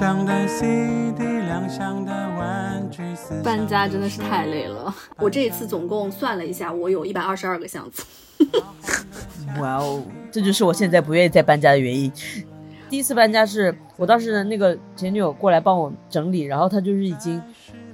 三箱的 CD，两箱的玩具，搬家真的是太累了。我这一次总共算了一下，我有一百二十二个箱子。哇哦，这就是我现在不愿意再搬家的原因。第一次搬家是我当时的那个前女友过来帮我整理，然后她就是已经。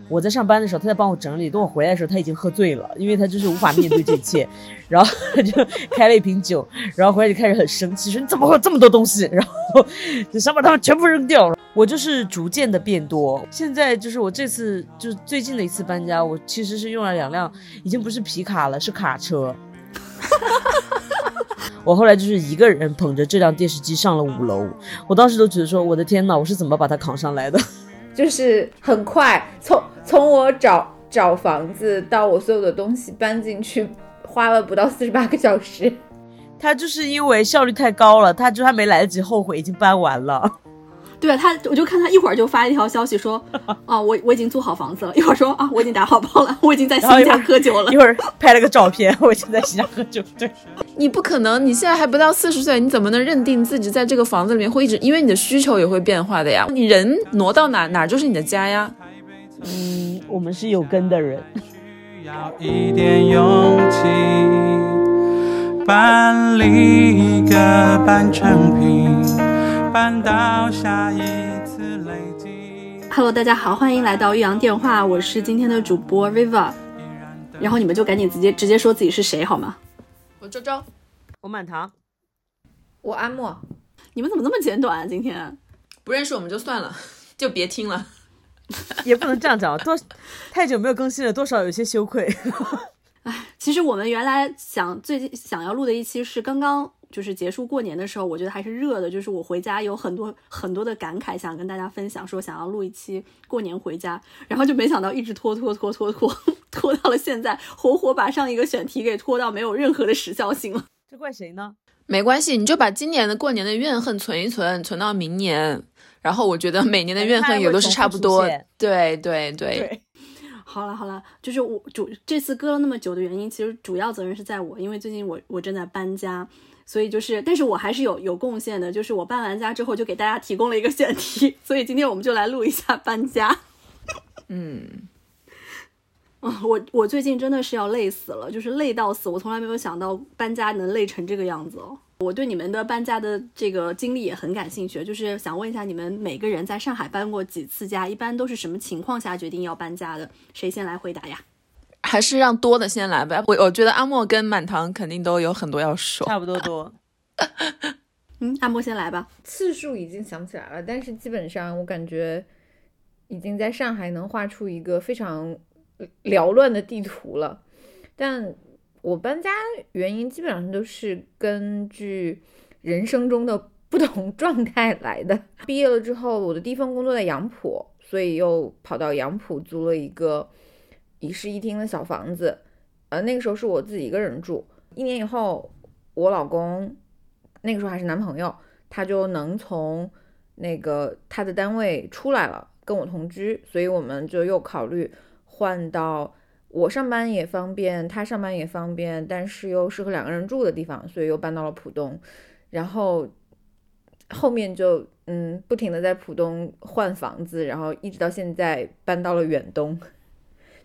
我在上班的时候，她在帮我整理。等我回来的时候，她已经喝醉了，因为她就是无法面对这一切。然后他就开了一瓶酒，然后回来就开始很生气，说你怎么会有这么多东西？然后就想把它们全部扔掉。我就是逐渐的变多。现在就是我这次就是最近的一次搬家，我其实是用了两辆，已经不是皮卡了，是卡车。我后来就是一个人捧着这辆电视机上了五楼，我当时都觉得说，我的天呐，我是怎么把它扛上来的？就是很快从从我找找房子到我所有的东西搬进去，花了不到四十八个小时。他就是因为效率太高了，他就还没来得及后悔，已经搬完了。对啊，他我就看他一会儿就发一条消息说，啊，我我已经租好房子了。一会儿说啊，我已经打好包了，我已经在新家喝酒了。一会儿拍了个照片，我已经在新家喝酒。对，你不可能，你现在还不到四十岁，你怎么能认定自己在这个房子里面会一直？因为你的需求也会变化的呀。你人挪到哪哪就是你的家呀。嗯，我们是有根的人。需要一点勇气，搬离一个半成品。到下一次累积。Hello，大家好，欢迎来到岳阳电话，我是今天的主播 Riva。然后你们就赶紧直接直接说自己是谁好吗？我周周，我满堂，我阿莫。你们怎么那么简短啊？今天不认识我们就算了，就别听了。也不能这样讲，多太久没有更新了，多少有些羞愧。哎，其实我们原来想最近想要录的一期是刚刚。就是结束过年的时候，我觉得还是热的。就是我回家有很多很多的感慨，想跟大家分享，说想要录一期过年回家，然后就没想到一直拖拖拖拖拖 拖到了现在，活活把上一个选题给拖到没有任何的时效性了。这怪谁呢？没关系，你就把今年的过年的怨恨存一存，存到明年。然后我觉得每年的怨恨也都是差不多。对对对。好了好了，就是我主这次搁了那么久的原因，其实主要责任是在我，因为最近我我正在搬家。所以就是，但是我还是有有贡献的，就是我搬完家之后就给大家提供了一个选题，所以今天我们就来录一下搬家。嗯，啊，我我最近真的是要累死了，就是累到死，我从来没有想到搬家能累成这个样子哦。我对你们的搬家的这个经历也很感兴趣，就是想问一下你们每个人在上海搬过几次家，一般都是什么情况下决定要搬家的？谁先来回答呀？还是让多的先来吧。我我觉得阿莫跟满堂肯定都有很多要说，差不多多。嗯，阿莫先来吧。次数已经想不起来了，但是基本上我感觉已经在上海能画出一个非常缭乱的地图了。但我搬家原因基本上都是根据人生中的不同状态来的。毕业了之后，我的第一份工作在杨浦，所以又跑到杨浦租了一个。一室一厅的小房子，呃，那个时候是我自己一个人住。一年以后，我老公那个时候还是男朋友，他就能从那个他的单位出来了，跟我同居，所以我们就又考虑换到我上班也方便，他上班也方便，但是又适合两个人住的地方，所以又搬到了浦东。然后后面就嗯，不停的在浦东换房子，然后一直到现在搬到了远东。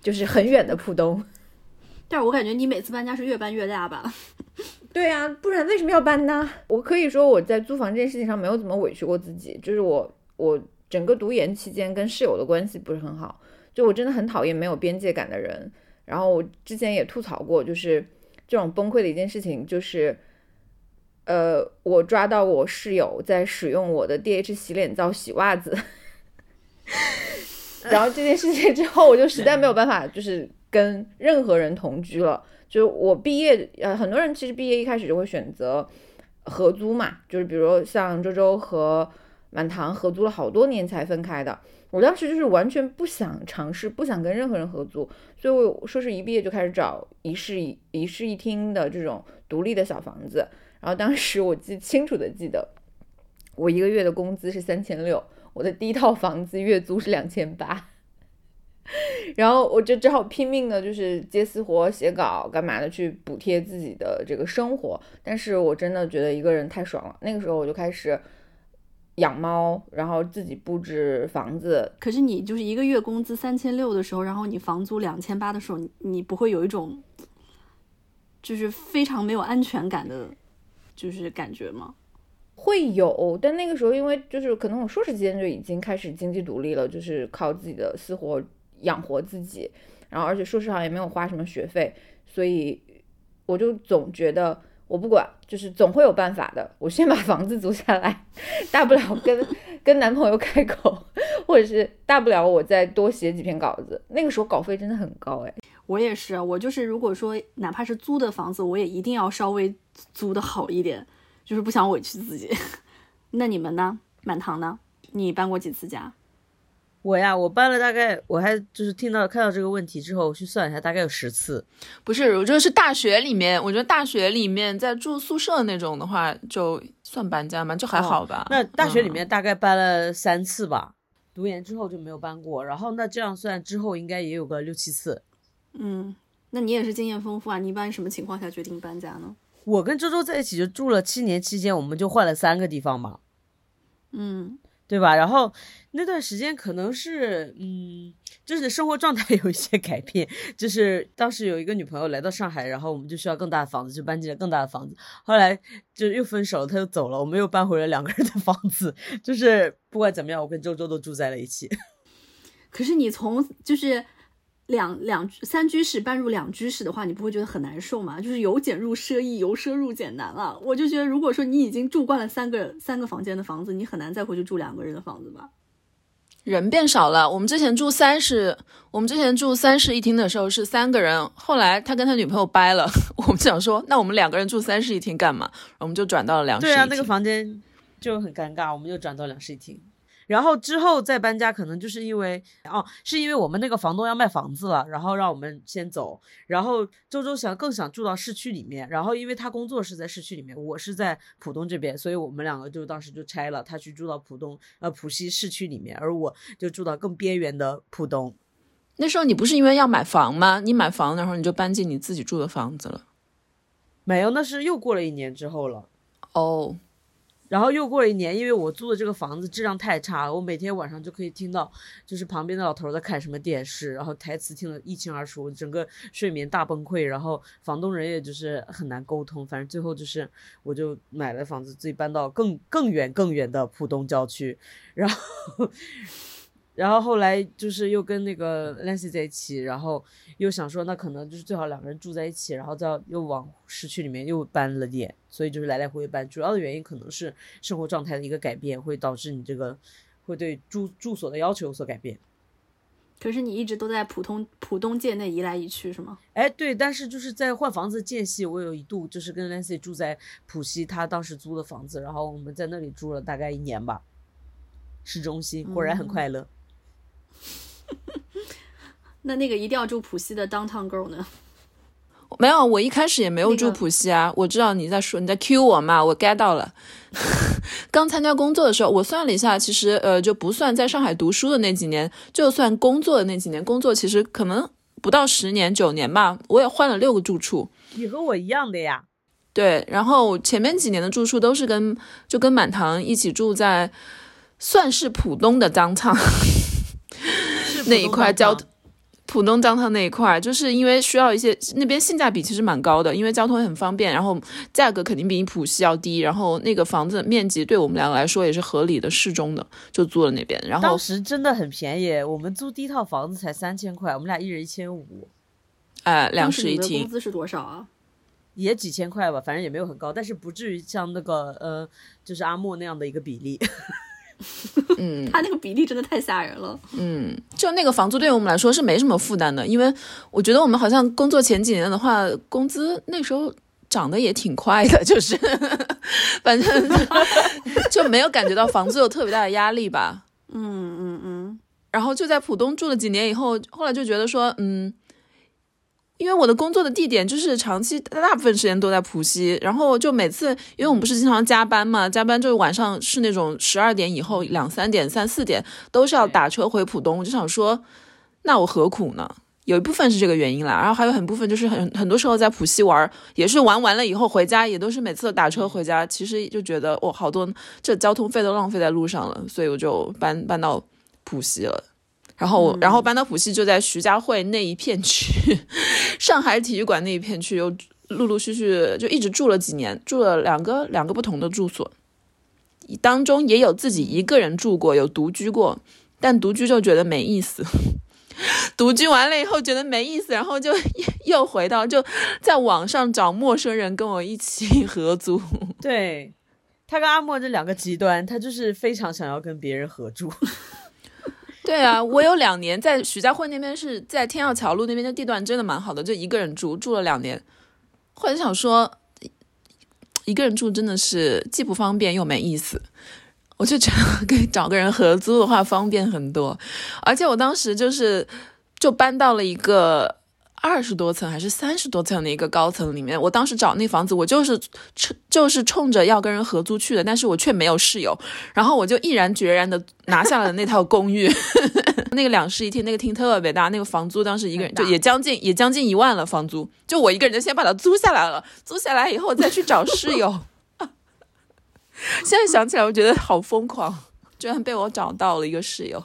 就是很远的浦东，但是我感觉你每次搬家是越搬越大吧？对呀，不然为什么要搬呢？我可以说我在租房这件事情上没有怎么委屈过自己，就是我我整个读研期间跟室友的关系不是很好，就我真的很讨厌没有边界感的人。然后我之前也吐槽过，就是这种崩溃的一件事情，就是呃，我抓到我室友在使用我的 DH 洗脸皂洗袜子。然后这件事情之后，我就实在没有办法，就是跟任何人同居了。就我毕业，呃，很多人其实毕业一开始就会选择合租嘛，就是比如像周周和满堂合租了好多年才分开的。我当时就是完全不想尝试，不想跟任何人合租，所以我说是一毕业就开始找一室一一室一厅的这种独立的小房子。然后当时我记清楚的记得，我一个月的工资是三千六。我的第一套房子月租是两千八，然后我就只好拼命的，就是接私活、写稿干嘛的去补贴自己的这个生活。但是我真的觉得一个人太爽了。那个时候我就开始养猫，然后自己布置房子。可是你就是一个月工资三千六的时候，然后你房租两千八的时候，你你不会有一种就是非常没有安全感的，就是感觉吗？会有，但那个时候因为就是可能我硕士期间就已经开始经济独立了，就是靠自己的私活养活自己，然后而且硕士好像也没有花什么学费，所以我就总觉得我不管，就是总会有办法的。我先把房子租下来，大不了跟 跟男朋友开口，或者是大不了我再多写几篇稿子。那个时候稿费真的很高哎。我也是，我就是如果说哪怕是租的房子，我也一定要稍微租的好一点。就是不想委屈自己，那你们呢？满堂呢？你搬过几次家？我呀，我搬了大概，我还就是听到看到这个问题之后，我去算一下，大概有十次。不是，我觉得是大学里面，我觉得大学里面在住宿舍那种的话，就算搬家嘛？就还好吧。那大学里面大概搬了三次吧，读研之后就没有搬过。然后那这样算之后应该也有个六七次。嗯，那你也是经验丰富啊。你一般什么情况下决定搬家呢？我跟周周在一起就住了七年，期间我们就换了三个地方嘛，嗯，对吧？然后那段时间可能是，嗯，就是生活状态有一些改变，就是当时有一个女朋友来到上海，然后我们就需要更大的房子，就搬进了更大的房子。后来就又分手了，他又走了，我们又搬回了两个人的房子。就是不管怎么样，我跟周周都住在了一起。可是你从就是。两两三居室搬入两居室的话，你不会觉得很难受吗？就是由俭入奢易，由奢入俭难了。我就觉得，如果说你已经住惯了三个三个房间的房子，你很难再回去住两个人的房子吧？人变少了。我们之前住三室，我们之前住三室一厅的时候是三个人，后来他跟他女朋友掰了，我们想说，那我们两个人住三室一厅干嘛？我们就转到了两室一厅。对啊，那个房间就很尴尬，我们又转到两室一厅。然后之后再搬家，可能就是因为哦，是因为我们那个房东要卖房子了，然后让我们先走。然后周周想更想住到市区里面，然后因为他工作是在市区里面，我是在浦东这边，所以我们两个就当时就拆了，他去住到浦东呃浦西市区里面，而我就住到更边缘的浦东。那时候你不是因为要买房吗？你买房那会儿你就搬进你自己住的房子了？没有，那是又过了一年之后了。哦。然后又过了一年，因为我租的这个房子质量太差了，我每天晚上就可以听到，就是旁边的老头在看什么电视，然后台词听得一清二楚，整个睡眠大崩溃。然后房东人也就是很难沟通，反正最后就是我就买了房子，自己搬到更更远更远的浦东郊区，然后。然后后来就是又跟那个 Lancy 在一起，然后又想说那可能就是最好两个人住在一起，然后再又往市区里面又搬了点，所以就是来来回回搬。主要的原因可能是生活状态的一个改变，会导致你这个会对住住所的要求有所改变。可是你一直都在浦东浦东界内移来移去是吗？哎，对，但是就是在换房子间隙，我有一度就是跟 Lancy 住在浦西，他当时租的房子，然后我们在那里住了大概一年吧，市中心果然很快乐。那那个一定要住浦西的 Downtown Girl 呢？没有，我一开始也没有住浦西啊。我知道你在说你在 Q 我嘛，我 get 到了。刚参加工作的时候，我算了一下，其实呃就不算在上海读书的那几年，就算工作的那几年，工作其实可能不到十年九年吧。我也换了六个住处。你和我一样的呀。对，然后前面几年的住处都是跟就跟满堂一起住在，算是浦东的 Downtown。那一块交通，浦东江滩那一块，就是因为需要一些那边性价比其实蛮高的，因为交通也很方便，然后价格肯定比你浦西要低，然后那个房子面积对我们两个来说也是合理的、适中的，就租了那边。然后当时真的很便宜，我们租第一套房子才三千块，我们俩一人一千五，哎，两室一厅。工资是多少啊？也几千块吧，反正也没有很高，但是不至于像那个呃，就是阿莫那样的一个比例。嗯，他那个比例真的太吓人了。嗯，就那个房租对于我们来说是没什么负担的，因为我觉得我们好像工作前几年的话，工资那时候涨得也挺快的，就是反正就没有感觉到房租有特别大的压力吧。嗯嗯嗯。然后就在浦东住了几年以后，后来就觉得说，嗯。因为我的工作的地点就是长期大部分时间都在浦西，然后就每次，因为我们不是经常加班嘛，加班就是晚上是那种十二点以后两三点、三四点都是要打车回浦东，我就想说，那我何苦呢？有一部分是这个原因啦，然后还有很部分就是很很多时候在浦西玩，也是玩完了以后回家，也都是每次都打车回家，其实就觉得哇，好多这交通费都浪费在路上了，所以我就搬搬到浦西了。然后，然后搬到浦西就在徐家汇那一片区，上海体育馆那一片区，又陆陆续续就一直住了几年，住了两个两个不同的住所，当中也有自己一个人住过，有独居过，但独居就觉得没意思。独居完了以后觉得没意思，然后就 又回到就在网上找陌生人跟我一起合租。对他跟阿莫这两个极端，他就是非常想要跟别人合住。对啊，我有两年在徐家汇那边，是在天钥桥路那边，的地段真的蛮好的，就一个人住住了两年。后来想说，一个人住真的是既不方便又没意思。我就觉得跟找个人合租的话方便很多，而且我当时就是就搬到了一个二十多层还是三十多层的一个高层里面。我当时找那房子，我就是冲就是冲着要跟人合租去的，但是我却没有室友，然后我就毅然决然的拿下了那套公寓，那个两室一厅，那个厅特别大，那个房租当时一个人就也将近也将近一万了，房租就我一个人就先把它租下来了，租下来以后再去找室友。现在想起来，我觉得好疯狂，居然被我找到了一个室友。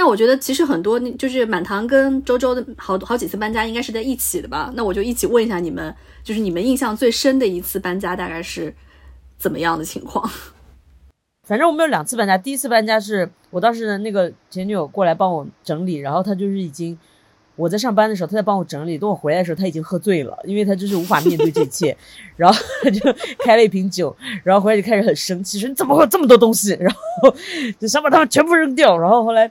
那我觉得其实很多，就是满堂跟周周的好好几次搬家，应该是在一起的吧？那我就一起问一下你们，就是你们印象最深的一次搬家大概是怎么样的情况？反正我们有两次搬家，第一次搬家是我当时那个前女友过来帮我整理，然后她就是已经。我在上班的时候，他在帮我整理。等我回来的时候，他已经喝醉了，因为他就是无法面对这一切。然后他就开了一瓶酒，然后回来就开始很生气，说你怎么会有这么多东西？然后就想把它们全部扔掉。然后后来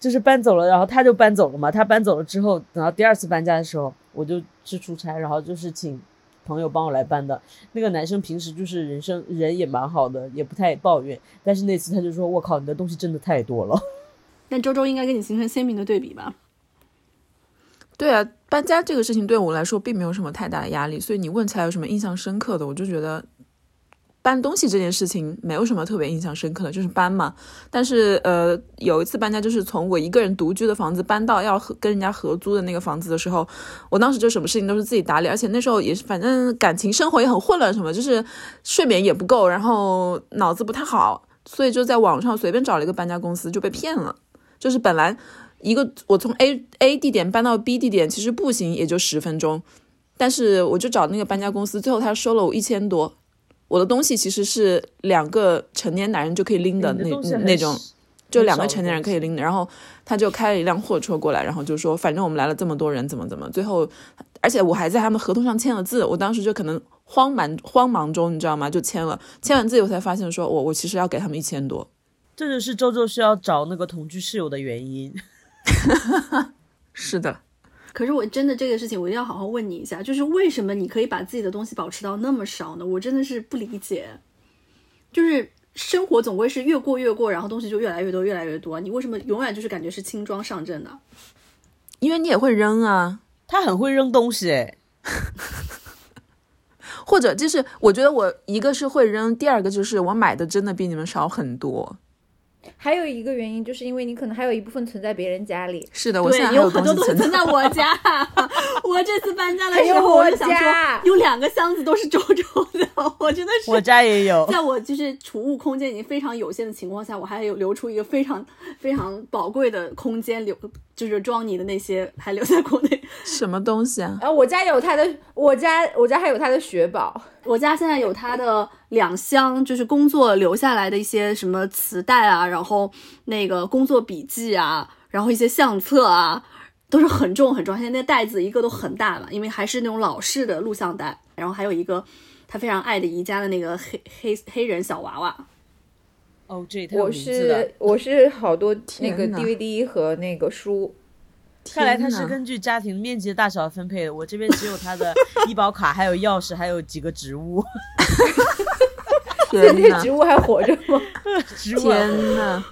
就是搬走了，然后他就搬走了嘛。他搬走了之后，等到第二次搬家的时候，我就去出差，然后就是请朋友帮我来搬的。那个男生平时就是人生人也蛮好的，也不太抱怨。但是那次他就说：“我靠，你的东西真的太多了。”那周周应该跟你形成鲜明的对比吧？对啊，搬家这个事情对我来说并没有什么太大的压力，所以你问起来有什么印象深刻的，我就觉得搬东西这件事情没有什么特别印象深刻的，就是搬嘛。但是呃，有一次搬家就是从我一个人独居的房子搬到要和跟人家合租的那个房子的时候，我当时就什么事情都是自己打理，而且那时候也是反正感情生活也很混乱，什么就是睡眠也不够，然后脑子不太好，所以就在网上随便找了一个搬家公司就被骗了，就是本来。一个我从 A A 地点搬到 B 地点，其实步行也就十分钟，但是我就找那个搬家公司，最后他收了我一千多。我的东西其实是两个成年男人就可以拎的那那种，就两个成年人可以拎的。然后他就开了一辆货车过来，然后就说反正我们来了这么多人，怎么怎么。最后，而且我还在他们合同上签了字，我当时就可能慌忙慌忙中，你知道吗？就签了，签完字以后才发现说我我其实要给他们一千多。这就是周周需要找那个同居室友的原因。是的，可是我真的这个事情，我一定要好好问你一下，就是为什么你可以把自己的东西保持到那么少呢？我真的是不理解。就是生活总归是越过越过，然后东西就越来越多，越来越多。你为什么永远就是感觉是轻装上阵呢？因为你也会扔啊，他很会扔东西哎。或者就是我觉得我一个是会扔，第二个就是我买的真的比你们少很多。还有一个原因，就是因为你可能还有一部分存在别人家里。是的，我现在有很多东西存在我家。我这次搬家的时候，我就想说，有两个箱子都是周周的，我真的是。我家也有。在我就是储物空间已经非常有限的情况下，我还有留出一个非常非常宝贵的空间，留就是装你的那些还留在国内。什么东西啊？啊，我家有他的，我家我家还有他的雪宝。我家现在有他的两箱，就是工作留下来的一些什么磁带啊，然后那个工作笔记啊，然后一些相册啊，都是很重很重。现在那袋子一个都很大了，因为还是那种老式的录像带。然后还有一个他非常爱的宜家的那个黑黑黑人小娃娃。哦，这我是我是好多 那个 DVD 和那个书。看来他是根据家庭面积的大小分配的。我这边只有他的 医保卡，还有钥匙，还有几个植物。现在植物还活着吗？天呐，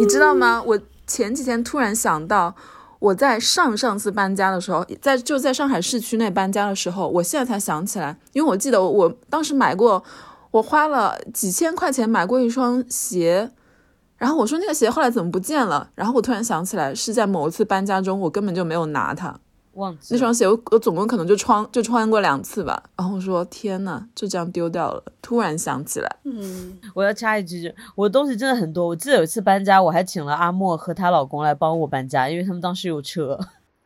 你知道吗？我前几天突然想到，我在上上次搬家的时候，在就在上海市区内搬家的时候，我现在才想起来，因为我记得我当时买过，我花了几千块钱买过一双鞋。然后我说那个鞋后来怎么不见了？然后我突然想起来是在某一次搬家中，我根本就没有拿它。忘记那双鞋我我总共可能就穿就穿过两次吧。然后我说天呐，就这样丢掉了。突然想起来，嗯，我要插一句，我的东西真的很多。我记得有一次搬家，我还请了阿莫和她老公来帮我搬家，因为他们当时有车。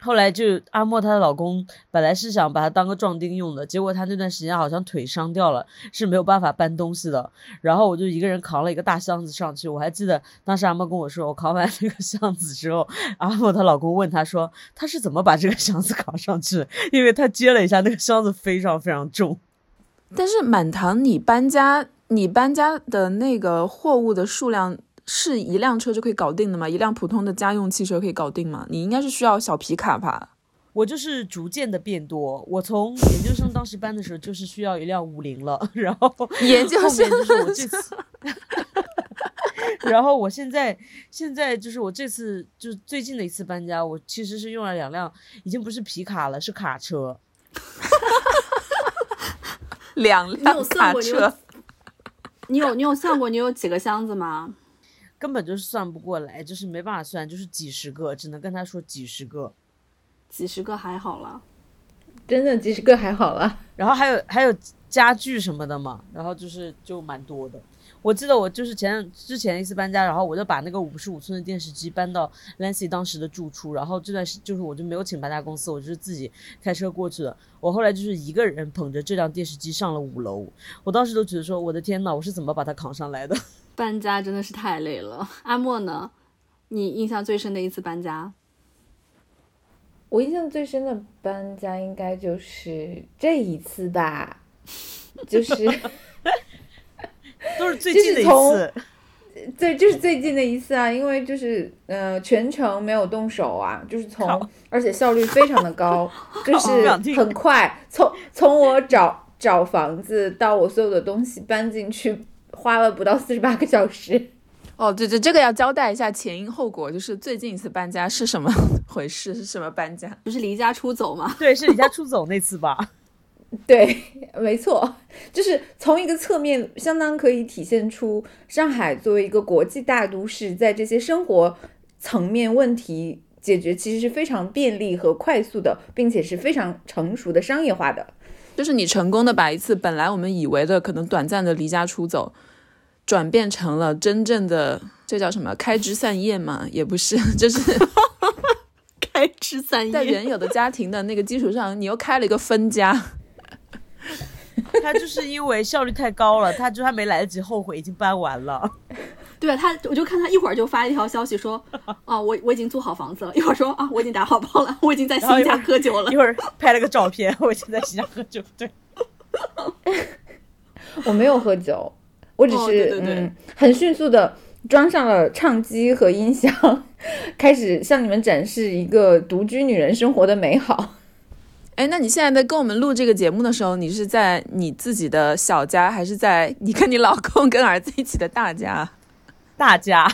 后来就阿莫她的老公本来是想把她当个壮丁用的，结果他那段时间好像腿伤掉了，是没有办法搬东西的。然后我就一个人扛了一个大箱子上去。我还记得当时阿莫跟我说，我扛完那个箱子之后，阿莫她老公问她说，她是怎么把这个箱子扛上去？因为她接了一下，那个箱子非常非常重。但是满堂，你搬家，你搬家的那个货物的数量。是一辆车就可以搞定的吗？一辆普通的家用汽车可以搞定吗？你应该是需要小皮卡吧？我就是逐渐的变多。我从研究生当时搬的时候，就是需要一辆五菱了，然后研究生就是我这次，然后我现在现在就是我这次就是最近的一次搬家，我其实是用了两辆，已经不是皮卡了，是卡车，两辆卡车。你有你有算过你有几个箱子吗？根本就是算不过来，就是没办法算，就是几十个，只能跟他说几十个，几十个还好了，真的几十个还好了。然后还有还有家具什么的嘛，然后就是就蛮多的。我记得我就是前之前一次搬家，然后我就把那个五十五寸的电视机搬到 Lancy 当时的住处，然后这段时就是我就没有请搬家公司，我就是自己开车过去的。我后来就是一个人捧着这辆电视机上了五楼，我当时都觉得说我的天呐，我是怎么把它扛上来的？搬家真的是太累了。阿莫呢？你印象最深的一次搬家？我印象最深的搬家应该就是这一次吧，就是 都是最近的一次。对，就是最近的一次啊，因为就是呃全程没有动手啊，就是从而且效率非常的高，就是很快，从从我找找房子到我所有的东西搬进去。花了不到四十八个小时，哦，对对，这个要交代一下前因后果，就是最近一次搬家是什么 回事？是什么搬家？不是离家出走吗？对，是离家出走那次吧？对，没错，就是从一个侧面，相当可以体现出上海作为一个国际大都市，在这些生活层面问题解决其实是非常便利和快速的，并且是非常成熟的商业化的。就是你成功的把一次本来我们以为的可能短暂的离家出走，转变成了真正的这叫什么开枝散叶嘛？也不是，就是 开枝散叶，在原有的家庭的那个基础上，你又开了一个分家。他就是因为效率太高了，他就还没来得及后悔，已经搬完了。对他，我就看他一会儿就发一条消息说，啊，我我已经租好房子了。一会儿说啊，我已经打好包了，我已经在新家喝酒了。一会儿拍了个照片，我已经在新家喝酒。对，我没有喝酒，我只是嗯，很迅速的装上了唱机和音响，开始向你们展示一个独居女人生活的美好。哎，那你现在在跟我们录这个节目的时候，你是在你自己的小家，还是在你跟你老公跟儿子一起的大家？大家，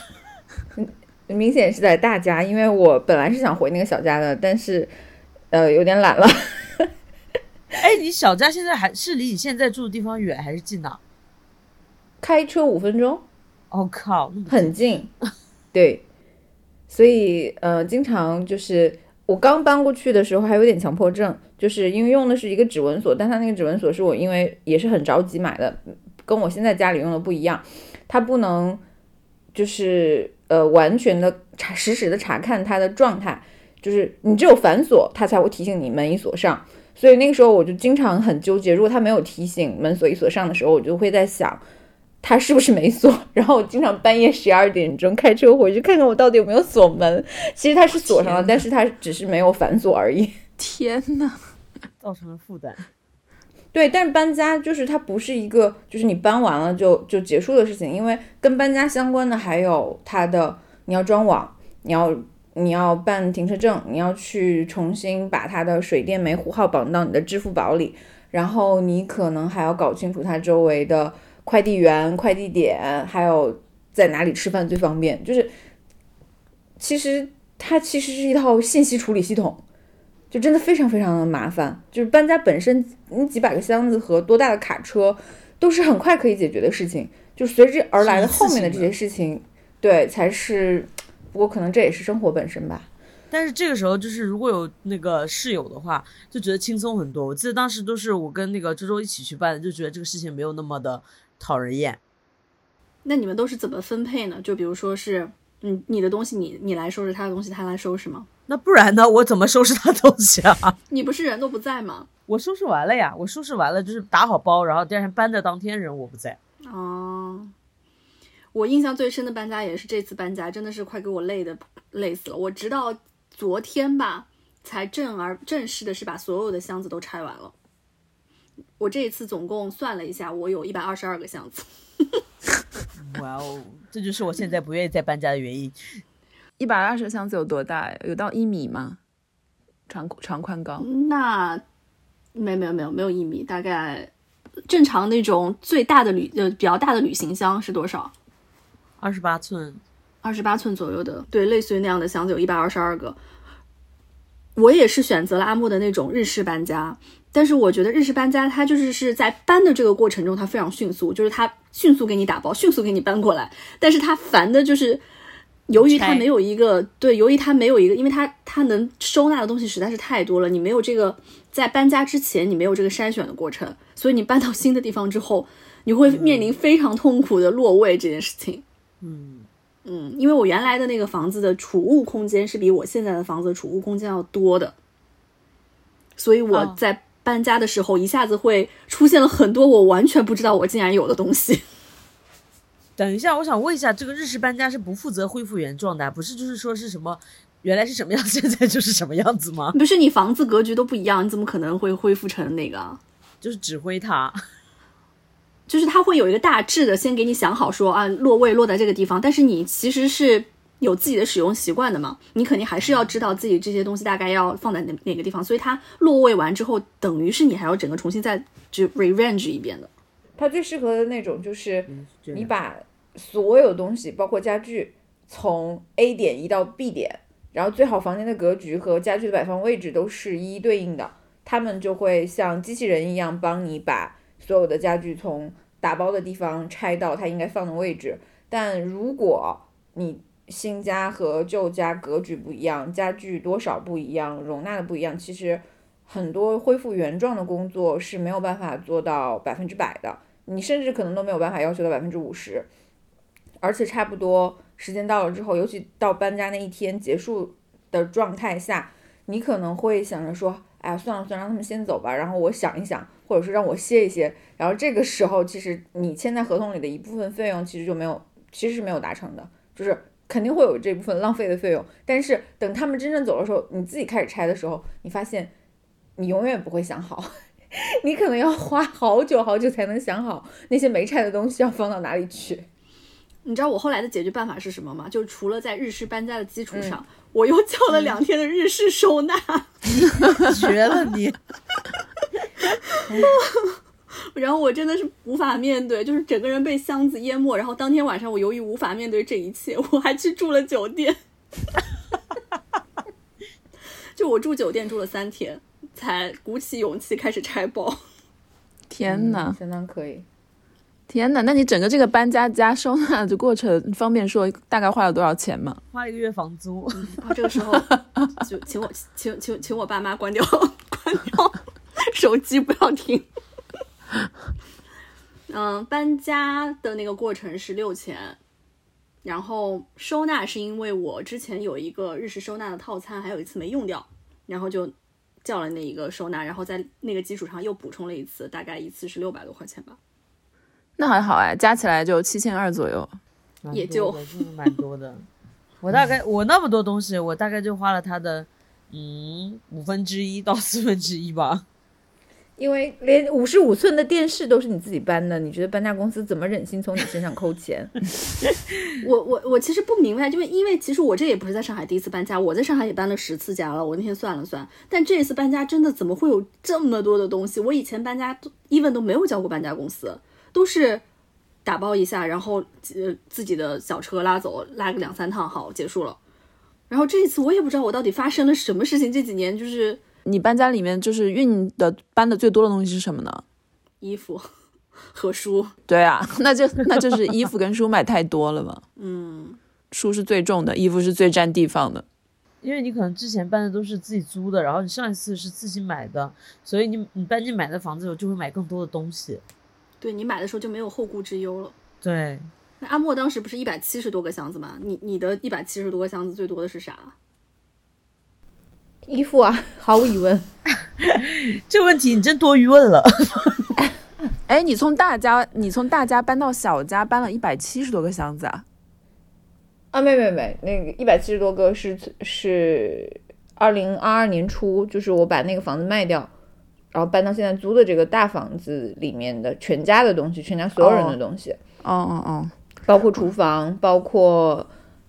明显是在大家，因为我本来是想回那个小家的，但是，呃，有点懒了。哎，你小家现在还是离你现在住的地方远还是近呢？开车五分钟。我靠，很近。对，所以呃，经常就是我刚搬过去的时候还有点强迫症，就是因为用的是一个指纹锁，但它那个指纹锁是我因为也是很着急买的，跟我现在家里用的不一样，它不能。就是呃，完全的查实时的查看它的状态，就是你只有反锁，它才会提醒你门已锁上。所以那个时候我就经常很纠结，如果它没有提醒门锁已锁上的时候，我就会在想，它是不是没锁。然后我经常半夜十二点钟开车回去看看我到底有没有锁门。其实它是锁上了，但是它只是没有反锁而已。天呐，造成了负担。对，但是搬家就是它不是一个，就是你搬完了就就结束的事情，因为跟搬家相关的还有它的，你要装网，你要你要办停车证，你要去重新把它的水电煤户号绑到你的支付宝里，然后你可能还要搞清楚它周围的快递员、快递点，还有在哪里吃饭最方便，就是其实它其实是一套信息处理系统。就真的非常非常的麻烦，就是搬家本身，你几百个箱子和多大的卡车，都是很快可以解决的事情。就随之而来的后面的这些事情，对，才是。不过可能这也是生活本身吧。但是这个时候，就是如果有那个室友的话，就觉得轻松很多。我记得当时都是我跟那个周周一起去办的，就觉得这个事情没有那么的讨人厌。那你们都是怎么分配呢？就比如说是，嗯，你的东西你你来收拾，他的东西他来收拾吗？那不然呢？我怎么收拾他东西啊？你不是人都不在吗？我收拾完了呀，我收拾完了就是打好包，然后第二天搬的当天人我不在。哦，我印象最深的搬家也是这次搬家，真的是快给我累的累死了。我直到昨天吧，才正而正式的是把所有的箱子都拆完了。我这一次总共算了一下，我有一百二十二个箱子。哇哦，这就是我现在不愿意再搬家的原因。一百二十箱子有多大？有到一米吗？长长宽高？那没没有没有没有一米，大概正常那种最大的旅呃比较大的旅行箱是多少？二十八寸，二十八寸左右的，对，类似于那样的箱子有一百二十二个。我也是选择了阿木的那种日式搬家，但是我觉得日式搬家它就是是在搬的这个过程中它非常迅速，就是它迅速给你打包，迅速给你搬过来，但是它烦的就是。由于它没有一个对，由于它没有一个，因为它它能收纳的东西实在是太多了，你没有这个在搬家之前你没有这个筛选的过程，所以你搬到新的地方之后，你会面临非常痛苦的落位这件事情。嗯嗯，因为我原来的那个房子的储物空间是比我现在的房子储物空间要多的，所以我在搬家的时候一下子会出现了很多我完全不知道我竟然有的东西。等一下，我想问一下，这个日式搬家是不负责恢复原状的，不是？就是说是什么原来是什么样，现在就是什么样子吗？不是，你房子格局都不一样，你怎么可能会恢复成那个？就是指挥他，就是他会有一个大致的，先给你想好说啊，落位落在这个地方。但是你其实是有自己的使用习惯的嘛，你肯定还是要知道自己这些东西大概要放在哪哪个地方。所以它落位完之后，等于是你还要整个重新再就 rearrange 一遍的。它最适合的那种就是你把。所有东西，包括家具，从 A 点移到 B 点，然后最好房间的格局和家具的摆放位置都是一一对应的，他们就会像机器人一样帮你把所有的家具从打包的地方拆到它应该放的位置。但如果你新家和旧家格局不一样，家具多少不一样，容纳的不一样，其实很多恢复原状的工作是没有办法做到百分之百的，你甚至可能都没有办法要求到百分之五十。而且差不多时间到了之后，尤其到搬家那一天结束的状态下，你可能会想着说：“哎呀，算了算了，让他们先走吧。”然后我想一想，或者是让我歇一歇。然后这个时候，其实你签在合同里的一部分费用其实就没有，其实是没有达成的，就是肯定会有这部分浪费的费用。但是等他们真正走的时候，你自己开始拆的时候，你发现你永远不会想好，你可能要花好久好久才能想好那些没拆的东西要放到哪里去。你知道我后来的解决办法是什么吗？就除了在日式搬家的基础上，我又叫了两天的日式收纳，绝了你！然后我真的是无法面对，就是整个人被箱子淹没。然后当天晚上，我由于无法面对这一切，我还去住了酒店。就我住酒店住了三天，才鼓起勇气开始拆包。天呐，相当可以。天哪，那你整个这个搬家加收纳的过程，方便说大概花了多少钱吗？花了一个月房租。这个时候就请我请请请我爸妈关掉 关掉手机，不要听。嗯，搬家的那个过程是六千，然后收纳是因为我之前有一个日式收纳的套餐，还有一次没用掉，然后就叫了那一个收纳，然后在那个基础上又补充了一次，大概一次是六百多块钱吧。那还好哎，加起来就七千二左右，也就蛮多的。我大概我那么多东西，我大概就花了他的嗯五分之一到四分之一吧。因为连五十五寸的电视都是你自己搬的，你觉得搬家公司怎么忍心从你身上抠钱？我我我其实不明白，因为因为其实我这也不是在上海第一次搬家，我在上海也搬了十次家了。我那天算了算，但这一次搬家真的怎么会有这么多的东西？我以前搬家都 even 都没有叫过搬家公司。都是打包一下，然后呃自己的小车拉走，拉个两三趟，好结束了。然后这一次我也不知道我到底发生了什么事情。这几年就是你搬家里面就是运的搬的最多的东西是什么呢？衣服 和书。对啊，那就那就是衣服跟书买太多了嘛。嗯，书是最重的，衣服是最占地方的。因为你可能之前搬的都是自己租的，然后你上一次是自己买的，所以你你搬进买的房子的时候就会买更多的东西。对你买的时候就没有后顾之忧了。对，那阿莫当时不是一百七十多个箱子吗？你你的一百七十多个箱子最多的是啥？衣服啊，毫无疑问。这问题你真多余问了。哎，你从大家你从大家搬到小家搬了一百七十多个箱子啊？啊，没没没，那个一百七十多个是是二零二二年初，就是我把那个房子卖掉，然后搬到现在租的这个大房子里面的全家的东西，全家所有人的东西，哦哦哦，包括厨房，包括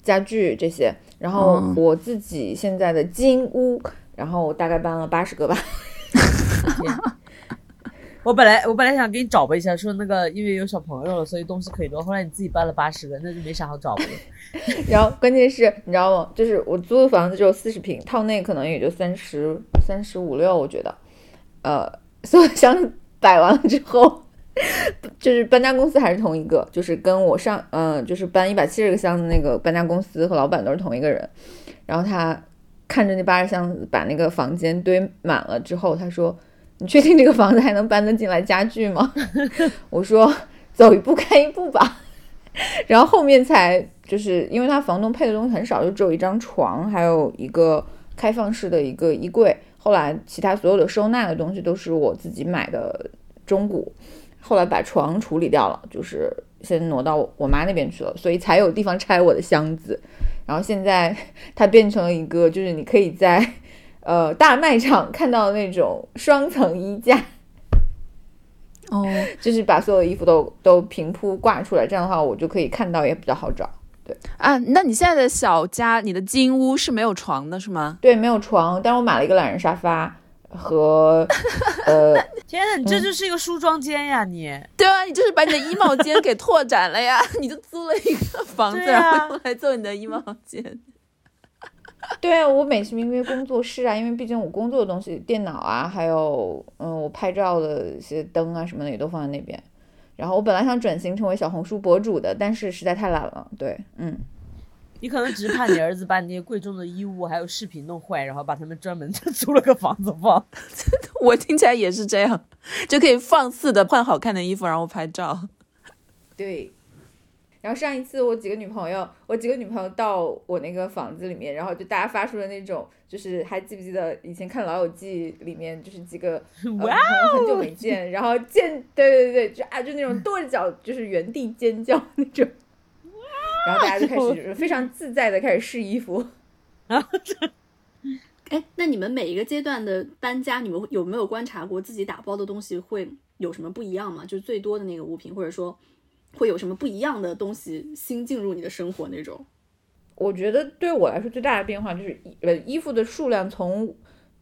家具这些。然后哦我自己现在的金屋，然后我大概搬了八十个吧。我本来我本来想给你找吧一下，说那个因为有小朋友了，所以东西可以多。后来你自己搬了八十个，那就没啥好找的了。然后关键是，你知道吗？就是我租的房子只有四十平，套内可能也就三十三十五六，我觉得，呃，所以箱子摆完了之后，就是搬家公司还是同一个，就是跟我上，嗯、就是搬一百七十个箱子那个搬家公司和老板都是同一个人。然后他看着那八十箱子把那个房间堆满了之后，他说：“你确定这个房子还能搬得进来家具吗？” 我说：“走一步看一步吧。”然后后面才就是因为他房东配的东西很少，就只有一张床，还有一个开放式的一个衣柜。后来其他所有的收纳的东西都是我自己买的中古，后来把床处理掉了，就是先挪到我妈那边去了，所以才有地方拆我的箱子。然后现在它变成了一个，就是你可以在呃大卖场看到那种双层衣架，哦，就是把所有的衣服都都平铺挂出来，这样的话我就可以看到，也比较好找。对啊，那你现在的小家，你的金屋是没有床的是吗？对，没有床，但是我买了一个懒人沙发和呃，天呐，你这就是一个梳妆间呀你！对啊，你就是把你的衣帽间给拓展了呀，你就租了一个房子，啊然后用来做你的衣帽间。对啊，我美其名曰工作室啊，因为毕竟我工作的东西，电脑啊，还有嗯，我拍照的一些灯啊什么的也都放在那边。然后我本来想转型成为小红书博主的，但是实在太懒了。对，嗯，你可能只是怕你儿子把你那些贵重的衣物还有饰品弄坏，然后把他们专门 租了个房子放。我听起来也是这样，就可以放肆的换好看的衣服，然后拍照。对。然后上一次我几个女朋友，我几个女朋友到我那个房子里面，然后就大家发出了那种，就是还记不记得以前看《老友记》里面，就是几个呃女朋哇友很久没见，然后见，对对对，就啊就那种跺着脚，就是原地尖叫那种。然后大家就开始非常自在的开始试衣服。然 后这哎，那你们每一个阶段的搬家，你们有没有观察过自己打包的东西会有什么不一样吗？就是最多的那个物品，或者说会有什么不一样的东西新进入你的生活那种？我觉得对我来说最大的变化就是衣呃衣服的数量从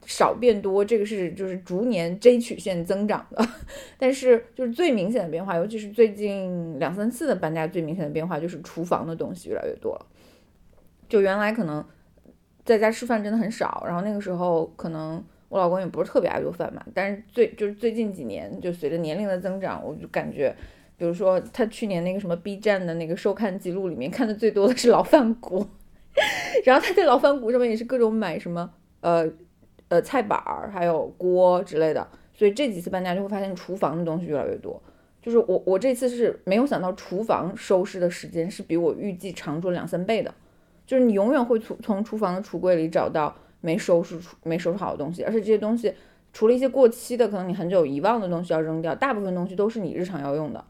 少变多，这个是就是逐年 J 曲线增长的。但是就是最明显的变化，尤其是最近两三次的搬家，最明显的变化就是厨房的东西越来越多了。就原来可能在家吃饭真的很少，然后那个时候可能我老公也不是特别爱做饭嘛，但是最就是最近几年，就随着年龄的增长，我就感觉。比如说，他去年那个什么 B 站的那个收看记录里面看的最多的是老饭骨，然后他在老饭骨上面也是各种买什么呃呃菜板儿，还有锅之类的，所以这几次搬家就会发现厨房的东西越来越多。就是我我这次是没有想到厨房收拾的时间是比我预计长出两三倍的，就是你永远会从从厨房的橱柜里找到没收拾出没收拾好的东西，而且这些东西除了一些过期的，可能你很久遗忘的东西要扔掉，大部分东西都是你日常要用的。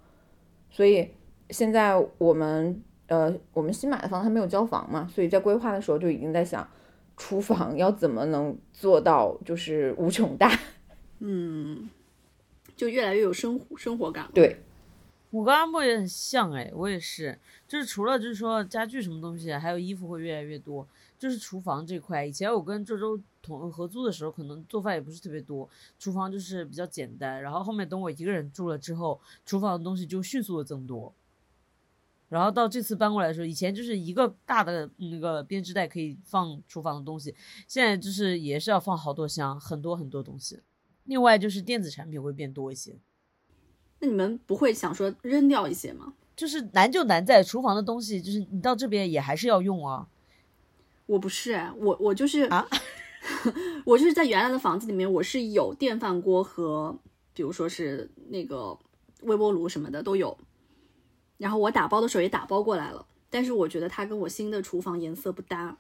所以现在我们呃，我们新买的房子还没有交房嘛，所以在规划的时候就已经在想，厨房要怎么能做到就是无穷大。嗯，就越来越有生活生活感了。对，我跟阿莫也很像哎，我也是，就是除了就是说家具什么东西，还有衣服会越来越多，就是厨房这块。以前我跟周周同合租的时候，可能做饭也不是特别多，厨房就是比较简单。然后后面等我一个人住了之后，厨房的东西就迅速的增多。然后到这次搬过来的时候，以前就是一个大的那个编织袋可以放厨房的东西，现在就是也是要放好多箱，很多很多东西。另外就是电子产品会变多一些。那你们不会想说扔掉一些吗？就是难就难在厨房的东西，就是你到这边也还是要用啊。我不是哎，我我就是啊，我就是在原来的房子里面，我是有电饭锅和比如说是那个微波炉什么的都有，然后我打包的时候也打包过来了，但是我觉得它跟我新的厨房颜色不搭，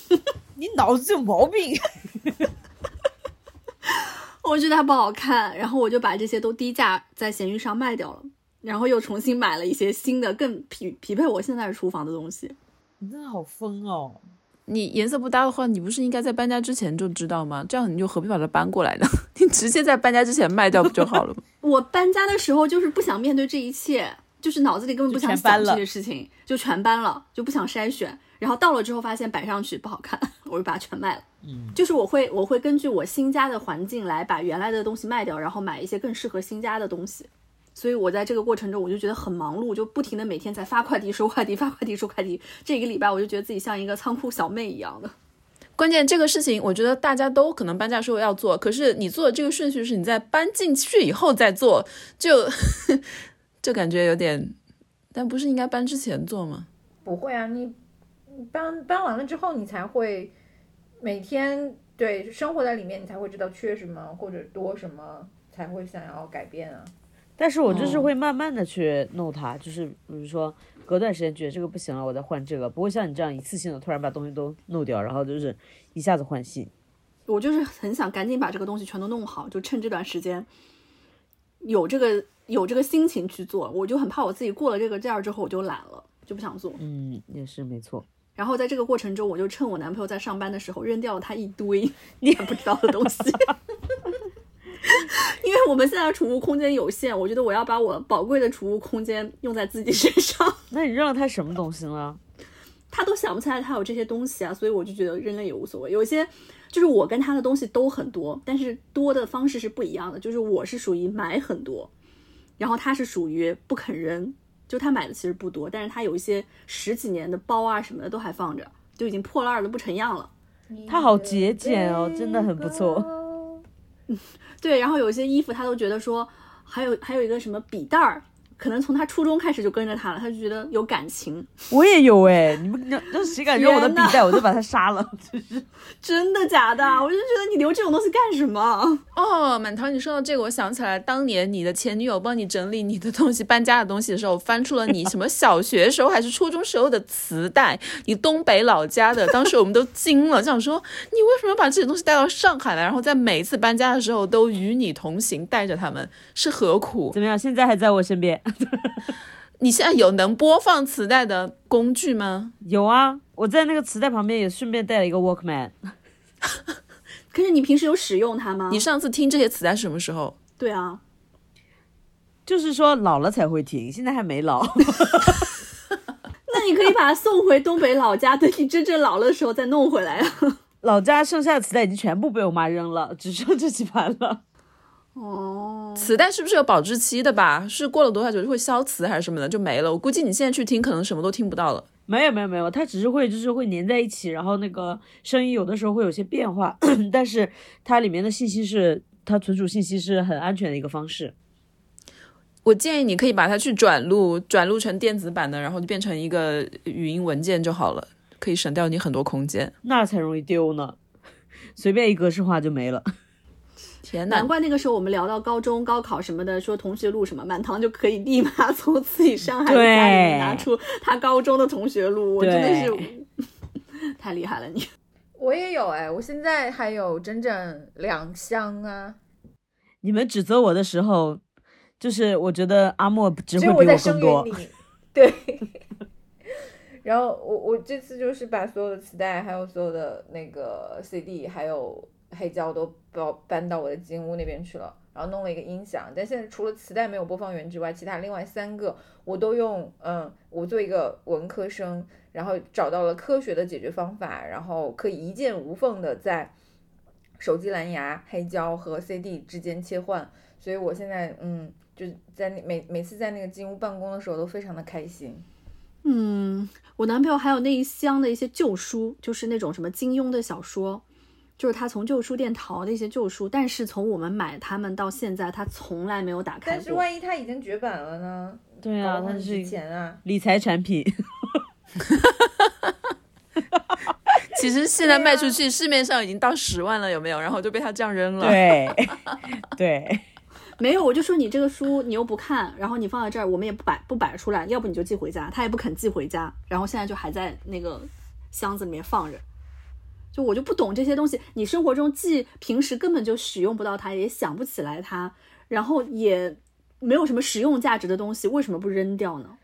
你脑子有毛病。我觉得它不好看，然后我就把这些都低价在闲鱼上卖掉了，然后又重新买了一些新的更匹匹配我现在厨房的东西。你真的好疯哦！你颜色不搭的话，你不是应该在搬家之前就知道吗？这样你就何必把它搬过来呢？你直接在搬家之前卖掉不就好了吗？我搬家的时候就是不想面对这一切，就是脑子里根本不想想这些事情，就全搬了，就不想筛选。然后到了之后发现摆上去不好看，我就把它全卖了。嗯，就是我会我会根据我新家的环境来把原来的东西卖掉，然后买一些更适合新家的东西。所以我在这个过程中我就觉得很忙碌，就不停的每天在发快递、收快递、发快递、收快递。这一个礼拜我就觉得自己像一个仓库小妹一样的。关键这个事情，我觉得大家都可能搬家时候要做，可是你做的这个顺序是你在搬进去以后再做，就 就感觉有点，但不是应该搬之前做吗？不会啊，你搬搬完了之后，你才会每天对生活在里面，你才会知道缺什么或者多什么，才会想要改变啊。但是我就是会慢慢的去弄它，就是比如说隔段时间觉得这个不行了，我再换这个，不会像你这样一次性的突然把东西都弄掉，然后就是一下子换新。我就是很想赶紧把这个东西全都弄好，就趁这段时间有这个有这个心情去做，我就很怕我自己过了这个劲儿之后我就懒了，就不想做。嗯，也是没错。然后在这个过程中，我就趁我男朋友在上班的时候扔掉了他一堆你也不知道的东西。因为我们现在储物空间有限，我觉得我要把我宝贵的储物空间用在自己身上。那你扔了他什么东西呢？他都想不起来他有这些东西啊，所以我就觉得扔了也无所谓。有一些就是我跟他的东西都很多，但是多的方式是不一样的。就是我是属于买很多，然后他是属于不肯扔。就他买的其实不多，但是他有一些十几年的包啊什么的都还放着，就已经破烂的不成样了。他好节俭哦，真的很不错。对，然后有些衣服他都觉得说，还有还有一个什么笔袋儿。可能从他初中开始就跟着他了，他就觉得有感情。我也有哎，你们那那 谁敢扔我的笔袋，我就把他杀了。就是 真的假的？我就觉得你留这种东西干什么？哦，满堂，你说到这个，我想起来当年你的前女友帮你整理你的东西、搬家的东西的时候，翻出了你什么小学时候还是初中时候的磁带，你东北老家的，当时我们都惊了，想说你为什么把这些东西带到上海来，然后在每一次搬家的时候都与你同行，带着他们是何苦？怎么样？现在还在我身边。你现在有能播放磁带的工具吗？有啊，我在那个磁带旁边也顺便带了一个 Walkman。可是你平时有使用它吗？你上次听这些磁带是什么时候？对啊，就是说老了才会听，现在还没老。那你可以把它送回东北老家，等你真正老了的时候再弄回来啊。老家剩下的磁带已经全部被我妈扔了，只剩这几盘了。哦，磁带是不是有保质期的吧？是过了多少久就会消磁还是什么的就没了？我估计你现在去听，可能什么都听不到了。没有没有没有，它只是会就是会粘在一起，然后那个声音有的时候会有些变化，但是它里面的信息是它存储信息是很安全的一个方式。我建议你可以把它去转录，转录成电子版的，然后就变成一个语音文件就好了，可以省掉你很多空间。那才容易丢呢，随便一格式化就没了。天呐，难怪那个时候我们聊到高中高考什么的，说同学录什么，满堂就可以立马从自己上海的家里面拿出他高中的同学录，我真的是 太厉害了你。我也有哎，我现在还有整整两箱啊。你们指责我的时候，就是我觉得阿莫只会比我更多。对。然后我我这次就是把所有的磁带，还有所有的那个 CD，还有。黑胶都搬搬到我的金屋那边去了，然后弄了一个音响。但现在除了磁带没有播放源之外，其他另外三个我都用，嗯，我做一个文科生，然后找到了科学的解决方法，然后可以一键无缝的在手机蓝牙、黑胶和 CD 之间切换。所以我现在，嗯，就在那每每次在那个金屋办公的时候都非常的开心。嗯，我男朋友还有那一箱的一些旧书，就是那种什么金庸的小说。就是他从旧书店淘的一些旧书，但是从我们买他们到现在，他从来没有打开过。但是万一他已经绝版了呢？对啊，搞得很值它是钱啊。理财产品。其实现在卖出去，市面上已经到十万了，有没有？然后就被他这样扔了。对对，没有，我就说你这个书你又不看，然后你放在这儿，我们也不摆不摆出来，要不你就寄回家，他也不肯寄回家，然后现在就还在那个箱子里面放着。就我就不懂这些东西，你生活中既平时根本就使用不到它，也想不起来它，然后也没有什么实用价值的东西，为什么不扔掉呢？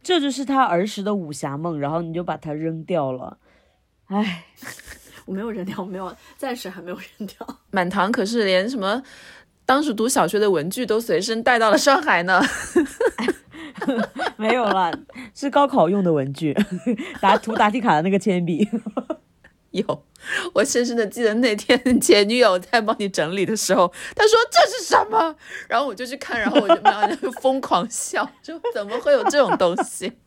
这就是他儿时的武侠梦，然后你就把它扔掉了。唉，我没有扔掉，我没有，暂时还没有扔掉。满堂可是连什么当时读小学的文具都随身带到了上海呢。没有了，是高考用的文具，答涂答题卡的那个铅笔。有，我深深的记得那天 前女友在帮你整理的时候，她说这是什么，然后我就去看，然后我就然后就疯狂笑，就怎么会有这种东西？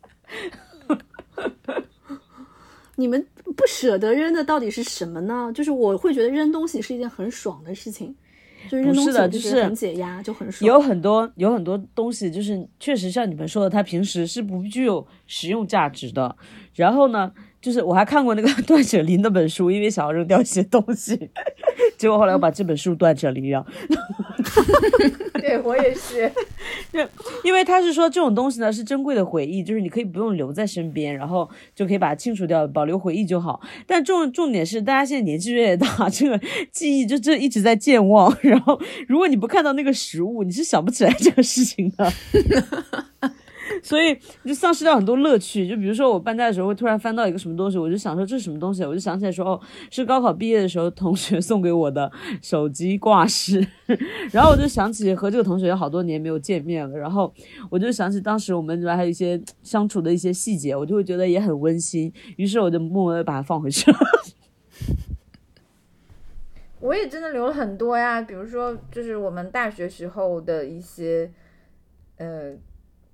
你们不舍得扔的到底是什么呢？就是我会觉得扔东西是一件很爽的事情，就是扔不东西我是的就是很解压，就很爽。有很多有很多东西，就是确实像你们说的，它平时是不具有实用价值的。然后呢，就是我还看过那个断舍离那本书，因为想要扔掉一些东西，结果后来我把这本书断舍离了。对我也是，就 因为他是说这种东西呢是珍贵的回忆，就是你可以不用留在身边，然后就可以把它清除掉，保留回忆就好。但重重点是，大家现在年纪越来越大，这个记忆就这一直在健忘。然后，如果你不看到那个实物，你是想不起来这个事情的。所以就丧失掉很多乐趣。就比如说我搬家的时候，会突然翻到一个什么东西，我就想说这是什么东西，我就想起来说哦，是高考毕业的时候同学送给我的手机挂饰。然后我就想起和这个同学有好多年没有见面了，然后我就想起当时我们里面还有一些相处的一些细节，我就会觉得也很温馨。于是我就默默的把它放回去了。我也真的留了很多呀，比如说就是我们大学时候的一些，呃，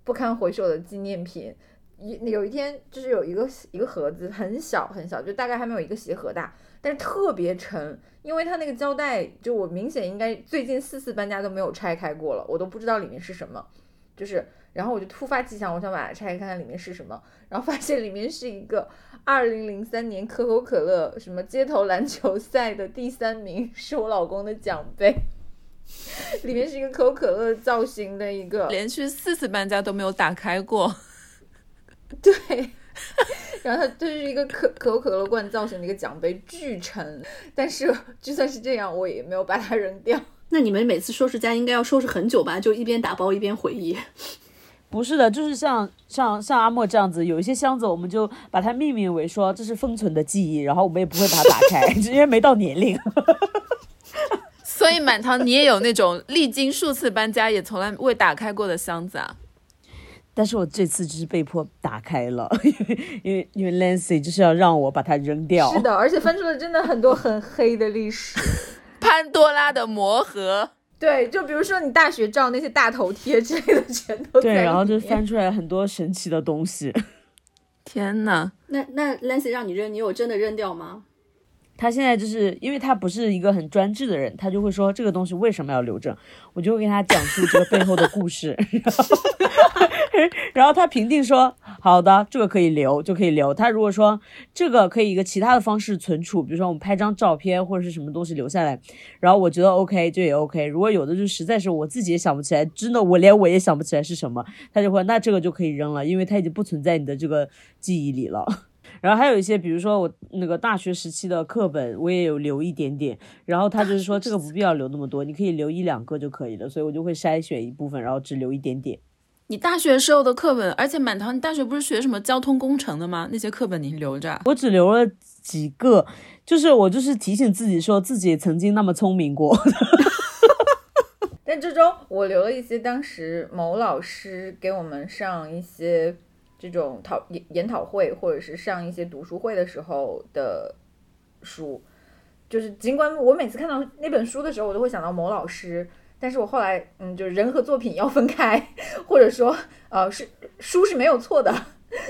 不堪回首的纪念品。一有一天就是有一个一个盒子，很小很小，就大概还没有一个鞋盒大，但是特别沉，因为它那个胶带，就我明显应该最近四次搬家都没有拆开过了，我都不知道里面是什么。就是，然后我就突发奇想，我想把它拆开看看里面是什么，然后发现里面是一个二零零三年可口可乐什么街头篮球赛的第三名，是我老公的奖杯。里面是一个可口可乐造型的一个，连续四次搬家都没有打开过。对，然后它就是一个可可口可乐罐造型的一个奖杯，巨沉，但是就算是这样，我也没有把它扔掉。那你们每次收拾家应该要收拾很久吧？就一边打包一边回忆。不是的，就是像像像阿莫这样子，有一些箱子我们就把它命名为说这是封存的记忆，然后我们也不会把它打开，因为没到年龄。所以满堂你也有那种历经数次搬家也从来未打开过的箱子啊？但是我这次就是被迫打开了，因为因为因为 Lancy 就是要让我把它扔掉。是的，而且翻出了真的很多很黑的历史。潘多拉的魔盒，对，就比如说你大学照那些大头贴之类的，全都在对，然后就翻出来很多神奇的东西。天呐，那那 Lancy 让你扔，你有真的扔掉吗？他现在就是因为他不是一个很专制的人，他就会说这个东西为什么要留着，我就会跟他讲述这个背后的故事，然后 然后他评定说好的，这个可以留就可以留。他如果说这个可以一个其他的方式存储，比如说我们拍张照片或者是什么东西留下来，然后我觉得 OK 就也 OK。如果有的就实在是我自己也想不起来，真的我连我也想不起来是什么，他就会那这个就可以扔了，因为它已经不存在你的这个记忆里了。然后还有一些，比如说我那个大学时期的课本，我也有留一点点。然后他就是说这个不必要留那么多，你可以留一两个就可以了。所以我就会筛选一部分，然后只留一点点。你大学时候的课本，而且满堂，你大学不是学什么交通工程的吗？那些课本你留着啊？我只留了几个，就是我就是提醒自己说自己曾经那么聪明过。但最终我留了一些当时某老师给我们上一些这种讨研研讨会，或者是上一些读书会的时候的书。就是尽管我每次看到那本书的时候，我都会想到某老师，但是我后来嗯，就是人和作品要分开，或者说呃是书是没有错的，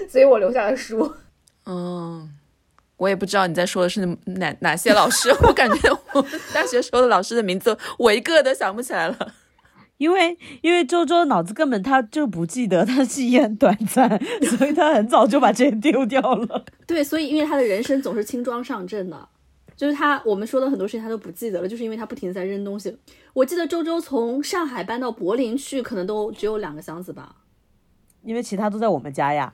所以我留下了书。嗯，我也不知道你在说的是哪哪些老师，我感觉我大学时候的老师的名字，我一个都想不起来了。因为因为周周脑子根本他就不记得，他记忆很短暂，所以他很早就把这些丢掉了。对，所以因为他的人生总是轻装上阵的，就是他我们说的很多事情他都不记得了，就是因为他不停地在扔东西。我记得周周从上海搬到柏林去，可能都只有两个箱子吧。因为其他都在我们家呀。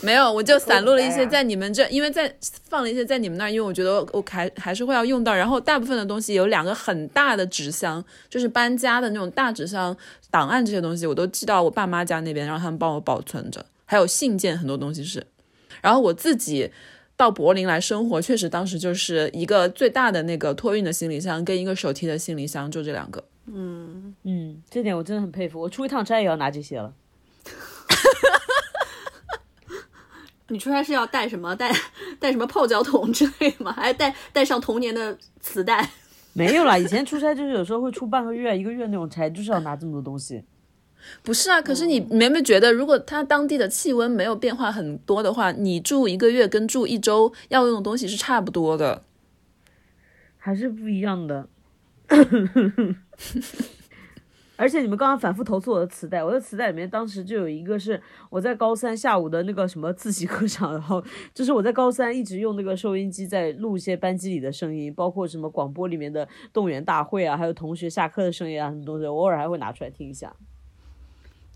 没有，我就散落了一些在你们这，因为在放了一些在你们那儿，因为我觉得我还还是会要用到。然后大部分的东西有两个很大的纸箱，就是搬家的那种大纸箱，档案这些东西我都寄到我爸妈家那边，让他们帮我保存着。还有信件，很多东西是。然后我自己到柏林来生活，确实当时就是一个最大的那个托运的行李箱跟一个手提的行李箱，就这两个。嗯，嗯，这点我真的很佩服。我出一趟差也要拿这些了。你出差是要带什么？带带什么泡脚桶之类的吗？还带带上童年的磁带？没有啦，以前出差就是有时候会出半个月、一个月那种差，就是要拿这么多东西。不是啊，可是你没没觉得，如果他当地的气温没有变化很多的话，你住一个月跟住一周要用的东西是差不多的。还是不一样的。而且你们刚刚反复投诉我的磁带，我的磁带里面当时就有一个是我在高三下午的那个什么自习课上，然后就是我在高三一直用那个收音机在录一些班级里的声音，包括什么广播里面的动员大会啊，还有同学下课的声音啊，什么东西，偶尔还会拿出来听一下。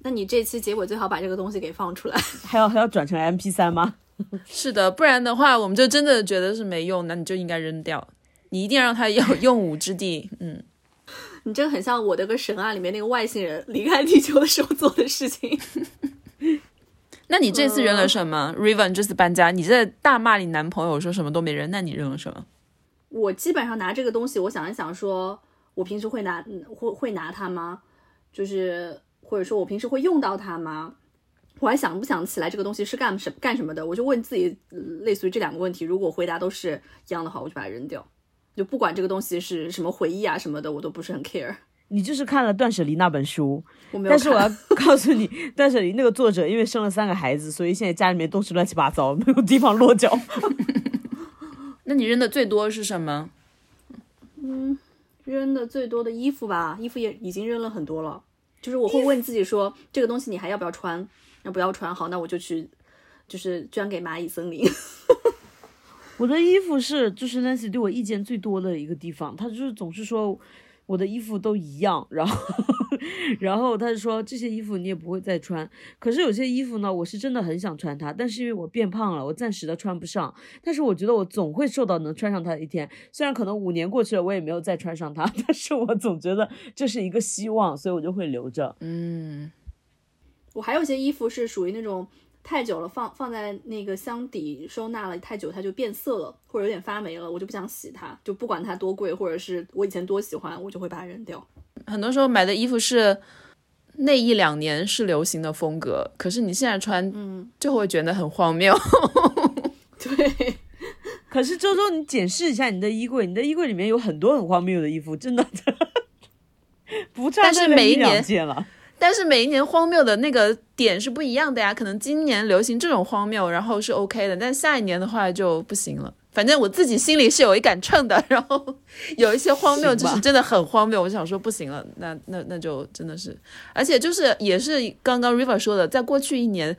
那你这期结尾最好把这个东西给放出来。还要还要转成 M P 三吗？是的，不然的话我们就真的觉得是没用，那你就应该扔掉。你一定要让它有 用武之地。嗯。你这个很像我的个神啊里面那个外星人离开地球的时候做的事情。那你这次扔了什么？Riven 这次搬家，你在大骂你男朋友说什么都没扔，那你扔了什么？我基本上拿这个东西，我想一想，说我平时会拿会会拿它吗？就是或者说我平时会用到它吗？我还想不想起来这个东西是干什干什么的？我就问自己类似于这两个问题，如果回答都是一样的话，我就把它扔掉。就不管这个东西是什么回忆啊什么的，我都不是很 care。你就是看了《断舍离》那本书，我没有。但是我要 告诉你，《断舍离》那个作者因为生了三个孩子，所以现在家里面东西乱七八糟，没有地方落脚。那你扔的最多是什么？嗯，扔的最多的衣服吧，衣服也已经扔了很多了。就是我会问自己说，这个东西你还要不要穿？要不要穿？好，那我就去，就是捐给蚂蚁森林。我的衣服是，就是 Nancy 对我意见最多的一个地方，他就是总是说我的衣服都一样，然后，然后他就说这些衣服你也不会再穿。可是有些衣服呢，我是真的很想穿它，但是因为我变胖了，我暂时的穿不上。但是我觉得我总会瘦到能穿上它的一天，虽然可能五年过去了，我也没有再穿上它，但是我总觉得这是一个希望，所以我就会留着。嗯，我还有些衣服是属于那种。太久了，放放在那个箱底收纳了太久，它就变色了，或者有点发霉了，我就不想洗它，就不管它多贵，或者是我以前多喜欢，我就会把它扔掉。很多时候买的衣服是那一两年是流行的风格，可是你现在穿，嗯，就会觉得很荒谬。对，可是周周，你检视一下你的衣柜，你的衣柜里面有很多很荒谬的衣服，真的，不差这一两件了。但是每一年荒谬的那个点是不一样的呀，可能今年流行这种荒谬，然后是 OK 的，但下一年的话就不行了。反正我自己心里是有一杆秤的，然后有一些荒谬就是真的很荒谬，我就想说不行了，那那那就真的是，而且就是也是刚刚 River 说的，在过去一年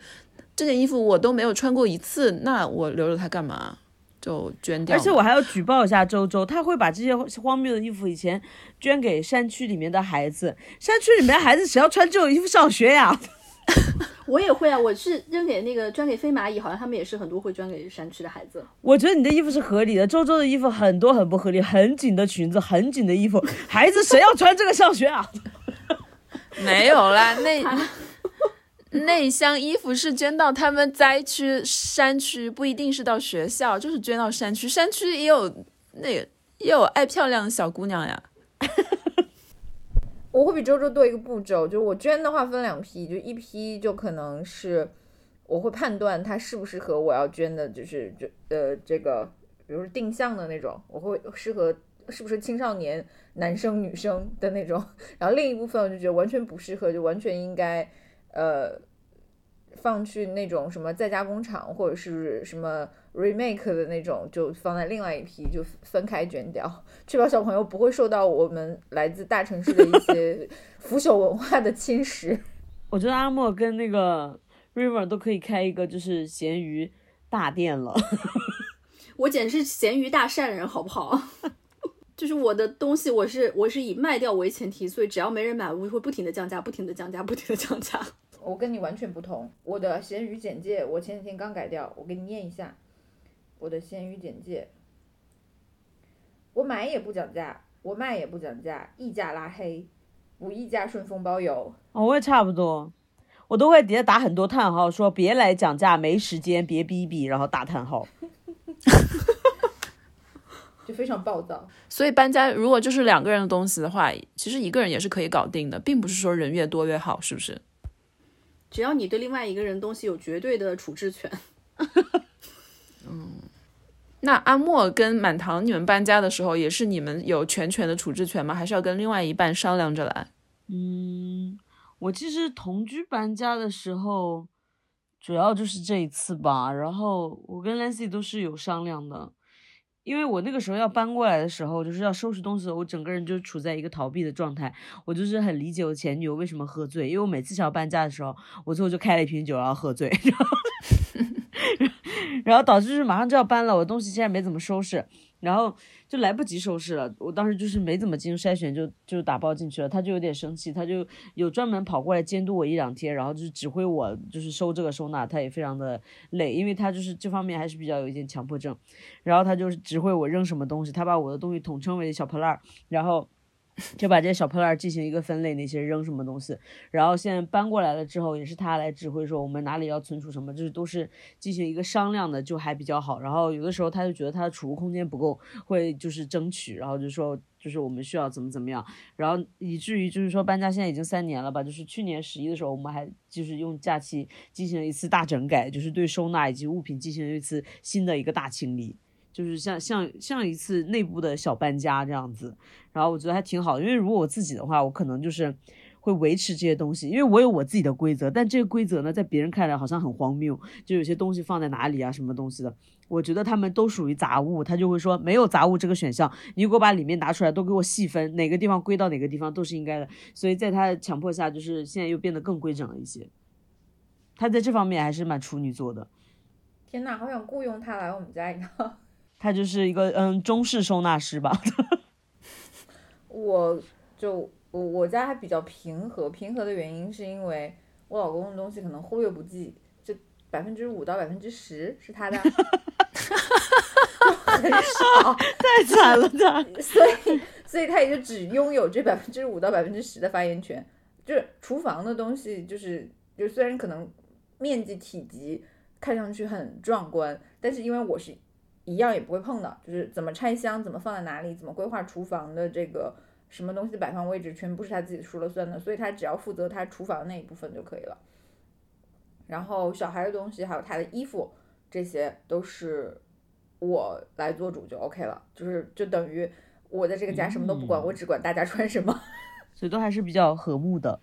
这件衣服我都没有穿过一次，那我留着它干嘛？就捐掉。而且我还要举报一下周周，他会把这些荒谬的衣服以前捐给山区里面的孩子。山区里面的孩子谁要穿这种衣服上学呀？我也会啊，我是扔给那个捐给飞蚂蚁，好像他们也是很多会捐给山区的孩子。我觉得你的衣服是合理的，周周的衣服很多很不合理，很紧的裙子，很紧的衣服，孩子谁要穿这个上学啊？没有啦，那。那箱衣服是捐到他们灾区山区，不一定是到学校，就是捐到山区。山区也有那个也有爱漂亮的小姑娘呀。我会比周周多一个步骤，就是我捐的话分两批，就一批就可能是我会判断它适不适合我要捐的，就是就呃这个，比如说定向的那种，我会适合是不是青少年男生女生的那种。然后另一部分我就觉得完全不适合，就完全应该。呃，放去那种什么在家工厂或者是什么 remake 的那种，就放在另外一批，就分开卷掉，确保小朋友不会受到我们来自大城市的一些腐朽文化的侵蚀。我觉得阿莫跟那个 River 都可以开一个就是咸鱼大店了。我简直是咸鱼大善人，好不好？就是我的东西，我是我是以卖掉为前提，所以只要没人买，我就会不停的降价，不停的降价，不停的降价。我跟你完全不同，我的闲鱼简介我前几天刚改掉，我给你念一下我的闲鱼简介。我买也不讲价，我卖也不讲价，溢价拉黑，不溢价顺丰包邮。哦，我也差不多，我都会底下打很多叹号，说别来讲价，没时间，别逼逼，然后打叹号。就非常暴躁，所以搬家如果就是两个人的东西的话，其实一个人也是可以搞定的，并不是说人越多越好，是不是？只要你对另外一个人东西有绝对的处置权。嗯，那阿莫跟满堂你们搬家的时候，也是你们有全权的处置权吗？还是要跟另外一半商量着来？嗯，我其实同居搬家的时候，主要就是这一次吧。然后我跟 Lancy 都是有商量的。因为我那个时候要搬过来的时候，就是要收拾东西，我整个人就处在一个逃避的状态。我就是很理解我前女友为什么喝醉，因为我每次想要搬家的时候，我最后就开了一瓶酒然后喝醉，然后，然后导致就是马上就要搬了，我东西现在没怎么收拾。然后就来不及收拾了，我当时就是没怎么进行筛选，就就打包进去了。他就有点生气，他就有专门跑过来监督我一两天，然后就是指挥我就是收这个收纳，他也非常的累，因为他就是这方面还是比较有一点强迫症。然后他就是指挥我扔什么东西，他把我的东西统称为小破烂儿，然后。就把这些小破烂进行一个分类，那些扔什么东西，然后现在搬过来了之后，也是他来指挥说我们哪里要存储什么，就是都是进行一个商量的，就还比较好。然后有的时候他就觉得他的储物空间不够，会就是争取，然后就说就是我们需要怎么怎么样，然后以至于就是说搬家现在已经三年了吧，就是去年十一的时候，我们还就是用假期进行了一次大整改，就是对收纳以及物品进行了一次新的一个大清理。就是像像像一次内部的小搬家这样子，然后我觉得还挺好，因为如果我自己的话，我可能就是会维持这些东西，因为我有我自己的规则，但这个规则呢，在别人看来好像很荒谬，就有些东西放在哪里啊，什么东西的，我觉得他们都属于杂物，他就会说没有杂物这个选项，你给我把里面拿出来都给我细分，哪个地方归到哪个地方都是应该的，所以在他的强迫下，就是现在又变得更规整了一些，他在这方面还是蛮处女座的。天呐，好想雇佣他来我们家一趟。他就是一个嗯中式收纳师吧，我就我我家还比较平和，平和的原因是因为我老公的东西可能忽略不计，就百分之五到百分之十是他的，很少，太惨了他，所以所以他也就只拥有这百分之五到百分之十的发言权，就是厨房的东西，就是就虽然可能面积体积看上去很壮观，但是因为我是。一样也不会碰的，就是怎么拆箱，怎么放在哪里，怎么规划厨房的这个什么东西摆放位置，全部是他自己说了算的，所以他只要负责他厨房那一部分就可以了。然后小孩的东西还有他的衣服，这些都是我来做主就 OK 了，就是就等于我在这个家什么都不管，我只管大家穿什么，所以都还是比较和睦的。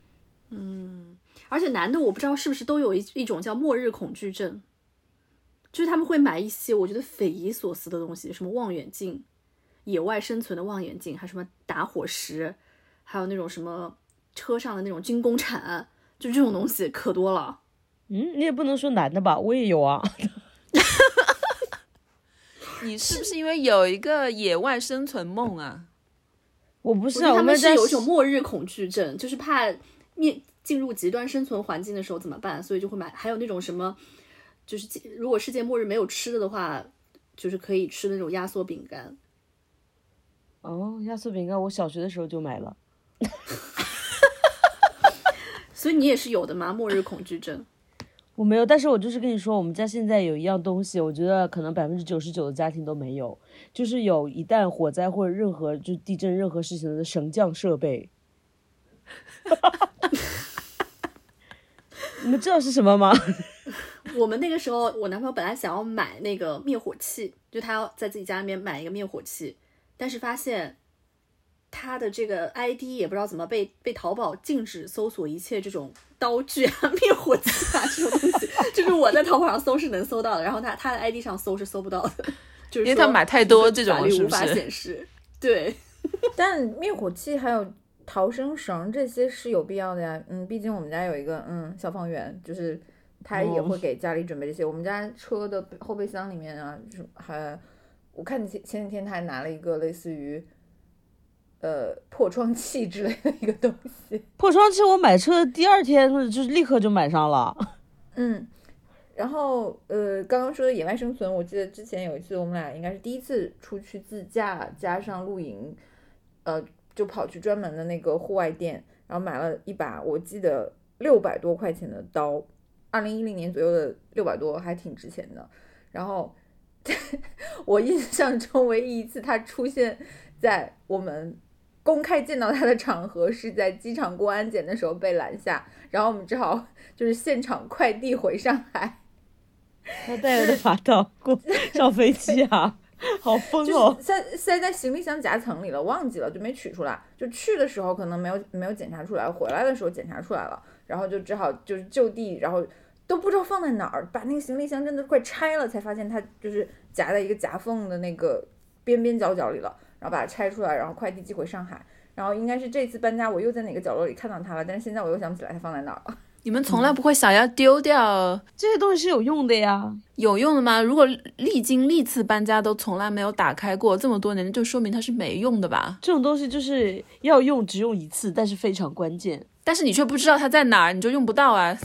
嗯，而且男的我不知道是不是都有一一种叫末日恐惧症。就是他们会买一些我觉得匪夷所思的东西，什么望远镜、野外生存的望远镜，还什么打火石，还有那种什么车上的那种军工铲，就这种东西可多了。嗯，你也不能说男的吧，我也有啊。你是不是因为有一个野外生存梦啊？我不是，他们是有一种末日恐惧症，就是怕面进入极端生存环境的时候怎么办，所以就会买。还有那种什么。就是如果世界末日没有吃的的话，就是可以吃那种压缩饼干。哦，压缩饼干，我小学的时候就买了。所以你也是有的吗？末日恐惧症？我没有，但是我就是跟你说，我们家现在有一样东西，我觉得可能百分之九十九的家庭都没有，就是有一旦火灾或者任何就地震任何事情的绳降设备。你们知道是什么吗？我们那个时候，我男朋友本来想要买那个灭火器，就他要在自己家里面买一个灭火器，但是发现他的这个 ID 也不知道怎么被被淘宝禁止搜索一切这种刀具啊、灭火器啊这种东西，就是我在淘宝上搜是能搜到的，然后他他的 ID 上搜是搜不到的，就是因为他买太多这种法律无法显示。对，但灭火器还有逃生绳这些是有必要的呀。嗯，毕竟我们家有一个嗯消防员，就是他也会给家里准备这些。我们家车的后备箱里面啊，就是还我看前前几天他还拿了一个类似于呃破窗器之类的一个东西。破窗器我买车第二天就是立刻就买上了。嗯，然后呃，刚刚说的野外生存，我记得之前有一次我们俩应该是第一次出去自驾，加上露营，呃，就跑去专门的那个户外店，然后买了一把我记得六百多块钱的刀，二零一零年左右的六百多还挺值钱的。然后 我印象中唯一一次它出现在我们公开见到他的场合是在机场过安检的时候被拦下，然后我们只好就是现场快递回上海。他带着法刀过 上飞机啊，好疯哦！塞塞在行李箱夹层里了，忘记了就没取出来。就去的时候可能没有没有检查出来，回来的时候检查出来了，然后就只好就是就地，然后都不知道放在哪儿，把那个行李箱真的快拆了，才发现它就是夹在一个夹缝的那个边边角角里了，然后把它拆出来，然后快递寄回上海。然后应该是这次搬家，我又在哪个角落里看到它了，但是现在我又想不起来它放在哪儿了。你们从来不会想要丢掉这些东西是有用的呀。有用的吗？如果历经历次搬家都从来没有打开过这么多年，就说明它是没用的吧？这种东西就是要用，只用一次，但是非常关键。但是你却不知道它在哪儿，你就用不到啊。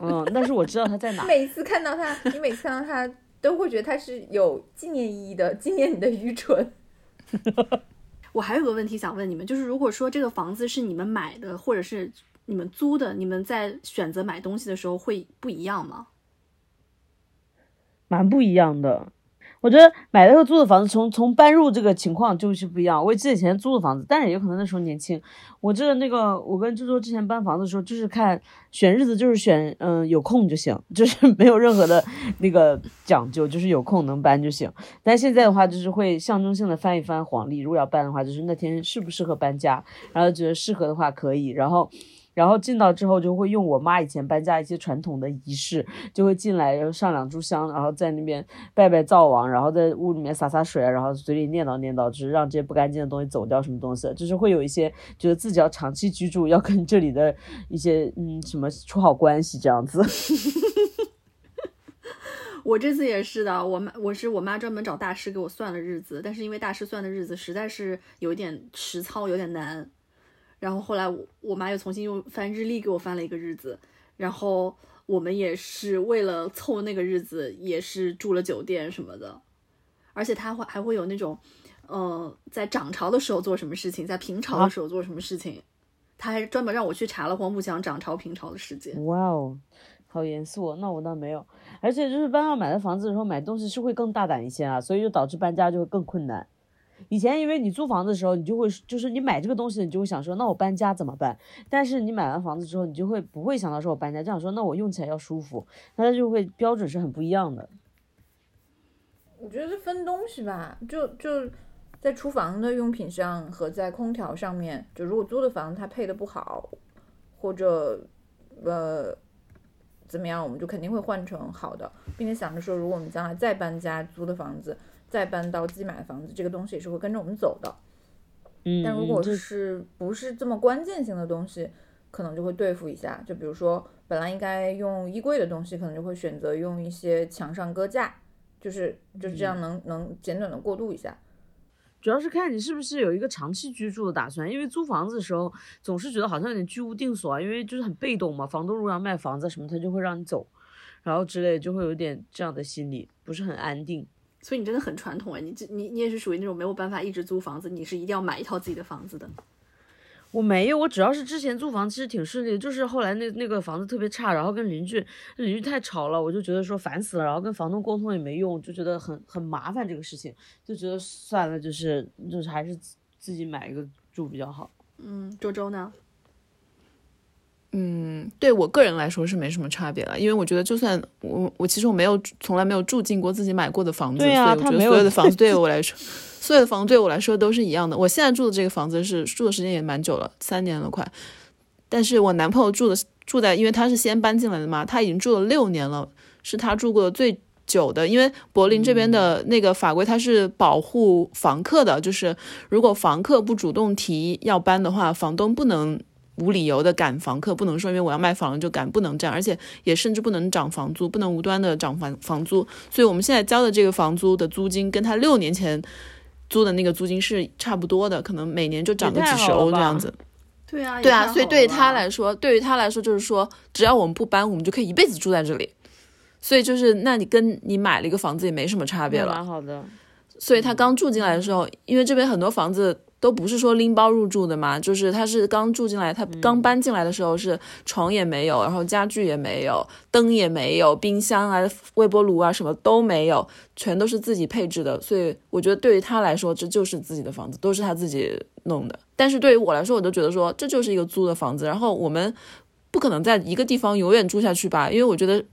嗯，但是我知道它在哪。每次看到它，你每次看到它都会觉得它是有纪念意义的，纪念你的愚蠢。我还有个问题想问你们，就是如果说这个房子是你们买的，或者是你们租的，你们在选择买东西的时候会不一样吗？蛮不一样的。我觉得买了和租的房子从从搬入这个情况就是不一样。我记得以前租的房子，但是也有可能那时候年轻。我记得那个我跟周周之前搬房子的时候，就是看选日子，就是选嗯有空就行，就是没有任何的那个讲究，就是有空能搬就行。但现在的话，就是会象征性的翻一翻黄历，如果要搬的话，就是那天适不适合搬家，然后觉得适合的话可以，然后。然后进到之后，就会用我妈以前搬家一些传统的仪式，就会进来，然后上两炷香，然后在那边拜拜灶王，然后在屋里面洒洒水，然后嘴里念叨念叨，就是让这些不干净的东西走掉，什么东西，就是会有一些觉得自己要长期居住，要跟这里的一些嗯什么处好关系这样子。我这次也是的，我妈我是我妈专门找大师给我算了日子，但是因为大师算的日子实在是有一点实操，有点难。然后后来我我妈又重新又翻日历给我翻了一个日子，然后我们也是为了凑那个日子，也是住了酒店什么的，而且他会还会有那种，呃，在涨潮的时候做什么事情，在平潮的时候做什么事情，他还专门让我去查了黄浦江涨潮平潮的时间。哇哦，好严肃哦，那我倒没有。而且就是搬到买的房子的时候，买东西是会更大胆一些啊，所以就导致搬家就会更困难。以前因为你租房子的时候，你就会就是你买这个东西，你就会想说，那我搬家怎么办？但是你买完房子之后，你就会不会想到说我搬家，就想说那我用起来要舒服，那它就会标准是很不一样的。我觉得分东西吧，就就在厨房的用品上和在空调上面，就如果租的房子它配的不好，或者呃怎么样，我们就肯定会换成好的，并且想着说，如果我们将来再搬家，租的房子再搬到自己买的房子，这个东西也是会跟着我们走的。嗯，但如果这是不是这么关键性的东西，可能就会对付一下。就比如说，本来应该用衣柜的东西，可能就会选择用一些墙上搁架，就是就是这样能、能简短的过渡一下。主要是看你是不是有一个长期居住的打算，因为租房子的时候总是觉得好像有点居无定所啊，因为就是很被动嘛，房东如果要卖房子什么，他就会让你走，然后之类就会有点这样的心理，不是很安定。所以你真的很传统哎，你这你你也是属于那种没有办法一直租房子，你是一定要买一套自己的房子的。我没有，我主要是之前租房其实挺顺利的，就是后来那那个房子特别差，然后跟邻居邻居太吵了，我就觉得说烦死了，然后跟房东沟通也没用，就觉得很很麻烦这个事情，就觉得算了，就是就是还是自自己买一个住比较好。嗯，周周呢？嗯，对我个人来说是没什么差别了，因为我觉得就算我我其实我没有从来没有住进过自己买过的房子，对啊所以我觉得所有的房子对 我来说，所有的房子对我来说都是一样的。我现在住的这个房子是住的时间也蛮久了，三年了快。但是我男朋友住的住在，因为他是先搬进来的嘛，他已经住了六年了，是他住过的最久的。因为柏林这边的那个法规，它是保护房客的，就是如果房客不主动提要搬的话，房东不能无理由的赶房客，不能说因为我要卖房了就赶，不能这样，而且也甚至不能涨房租，不能无端的涨房房租。所以我们现在交的这个房租的租金，跟他六年前租的那个租金是差不多的，可能每年就涨个几十欧这样子。对啊，对啊，所以对于他。来说，对于他来说就是说，只要我们不搬，我们就可以一辈子住在这里。所以就是，那你跟你买了一个房子也没什么差别了。蛮好的。所以他刚住进来的时候，因为这边很多房子都不是说拎包入住的嘛，就是他是刚住进来，他刚搬进来的时候是床也没有，然后家具也没有，灯也没有，冰箱啊、微波炉啊什么都没有，全都是自己配置的。所以我觉得对于他来说，这就是自己的房子，都是他自己弄的。但是对于我来说，我都觉得说这就是一个租的房子，然后我们不可能在一个地方永远住下去吧，因为我觉得。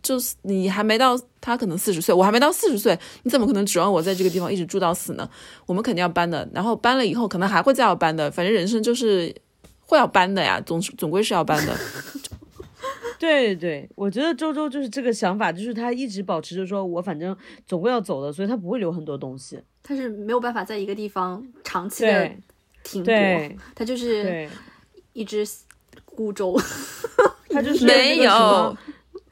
就是你还没到，他可能四十岁，我还没到四十岁，你怎么可能指望我在这个地方一直住到死呢？我们肯定要搬的，然后搬了以后可能还会再要搬的，反正人生就是会要搬的呀，总总归是要搬的。对对，我觉得周周就是这个想法，就是他一直保持着说，我反正总归要走的，所以他不会留很多东西。他是没有办法在一个地方长期的停泊对，他就是，一只孤舟，他就是 没有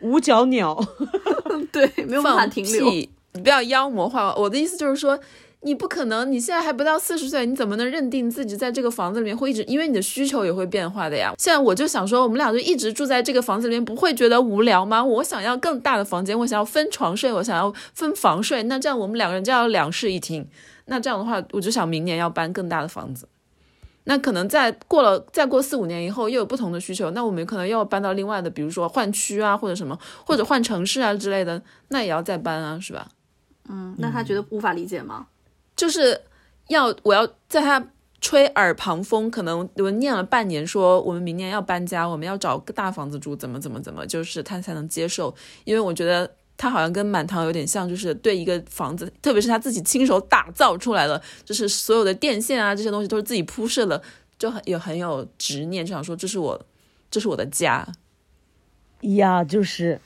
五角鸟。对，没有办法停留。屁！你不要妖魔化我。我的意思就是说，你不可能，你现在还不到四十岁，你怎么能认定自己在这个房子里面会一直？因为你的需求也会变化的呀。现在我就想说，我们俩就一直住在这个房子里面，不会觉得无聊吗？我想要更大的房间，我想要分床睡，我想要分房睡。那这样我们两个人就要两室一厅。那这样的话，我就想明年要搬更大的房子。那可能再过了再过四五年以后，又有不同的需求，那我们可能又要搬到另外的，比如说换区啊，或者什么，或者换城市啊之类的，那也要再搬啊，是吧？嗯，那他觉得无法理解吗？就是要我要在他吹耳旁风，可能我念了半年，说我们明年要搬家，我们要找个大房子住，怎么怎么怎么，就是他才能接受。因为我觉得他好像跟满堂有点像，就是对一个房子，特别是他自己亲手打造出来的，就是所有的电线啊这些东西都是自己铺设的，就很也很有执念，就想说这是我这是我的家。呀，就是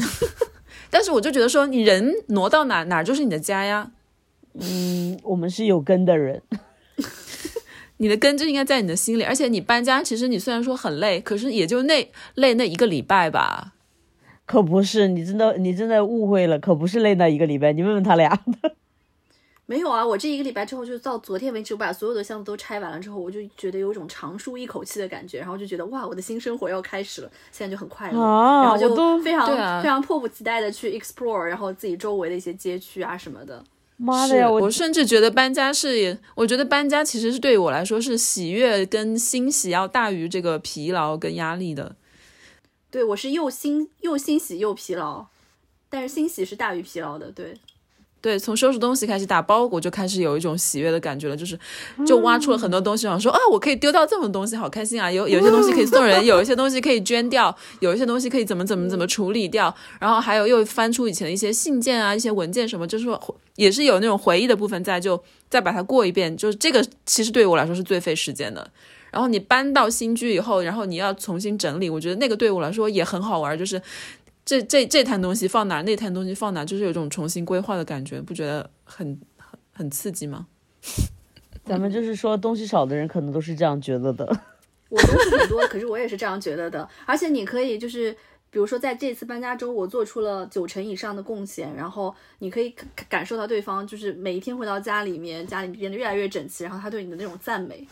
但是我就觉得说，你人挪到哪哪就是你的家呀，嗯，我们是有根的人。你的根就应该在你的心里，而且你搬家，其实你虽然说很累，可是也就那累那一个礼拜吧。可不是，你真的你真的误会了，可不是累那一个礼拜。你问问他俩，没有啊，我这一个礼拜之后，就到昨天为止，我把所有的箱子都拆完了之后，我就觉得有一种长舒一口气的感觉，然后就觉得哇，我的新生活要开始了，现在就很快乐，啊然后就非常、啊非常迫不及待的去 explore，然后自己周围的一些街区啊什么的。是妈的呀，我甚至觉得搬家是，我觉得搬家其实是对于我来说是喜悦跟欣喜要大于这个疲劳跟压力的。对我是又欣又欣喜又疲劳，但是欣喜是大于疲劳的。对，对，从收拾东西开始，打包裹就开始有一种喜悦的感觉了，就是就挖出了很多东西，想说啊，我可以丢掉这么东西，好开心啊！有有一些东西可以送人，有一些东西可以捐掉，有一些东西可以怎么怎么怎么处理掉，然后还有又翻出以前的一些信件啊、一些文件什么，就是说也是有那种回忆的部分在，就再把它过一遍，就是这个其实对于我来说是最费时间的。然后你搬到新居以后，然后你要重新整理，我觉得那个对我来说也很好玩，就是这这这摊东西放哪儿，那摊东西放哪儿，就是有一种重新规划的感觉，不觉得很很很刺激吗？咱们就是说东西少的人可能都是这样觉得的。我东西很多，可是我也是这样觉得的。而且你可以就是，比如说在这次搬家中，我做出了九成以上的贡献，然后你可以感感受到对方就是每一天回到家里面，家里变得越来越整齐，然后他对你的那种赞美，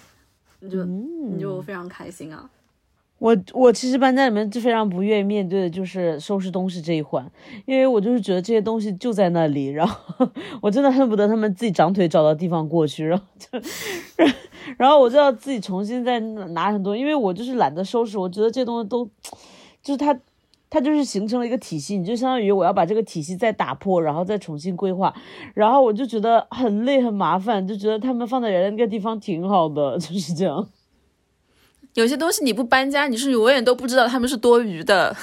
你就、你就非常开心啊。我我其实搬家里面就非常不愿意面对的就是收拾东西这一环，因为我就是觉得这些东西就在那里，然后我真的恨不得他们自己长腿找到地方过去，然后就，然后我就要自己重新再拿很多，因为我就是懒得收拾，我觉得这些东西都，就是它。它就是形成了一个体系，你就相当于我要把这个体系再打破，然后再重新规划，然后我就觉得很累很麻烦，就觉得他们放在原来那个地方挺好的，就是这样。有些东西你不搬家，你是永远都不知道他们是多余的。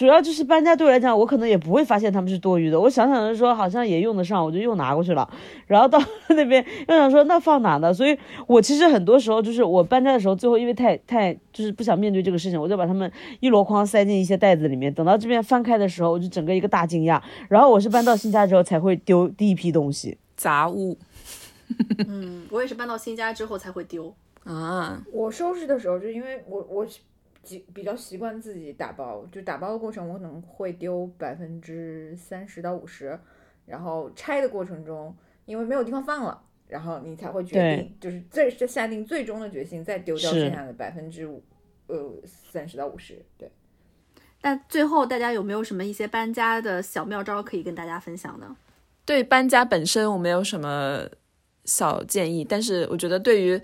主要就是搬家对我来讲，我可能也不会发现他们是多余的。我想想着说，好像也用得上，我就又拿过去了。然后到那边又想说，那放哪呢？所以我其实很多时候就是我搬家的时候，最后因为太太就是不想面对这个事情，我就把他们一箩筐塞进一些袋子里面。等到这边翻开的时候，我就整个一个大惊讶。然后我是搬到新家之后才会丢第一批东西。杂物嗯，我也是搬到新家之后才会丢。啊，我收拾的时候，就因为我我习比较习惯自己打包，就打包的过程我可能会丢百分之三十到五十，然后拆的过程中，因为没有地方放了，然后你才会决定，就是最是下定最终的决心，再丢掉剩下的百分之五，呃三十到五十，对。那最后大家有没有什么一些搬家的小妙招可以跟大家分享呢？对搬家本身我没有什么小建议，但是我觉得对于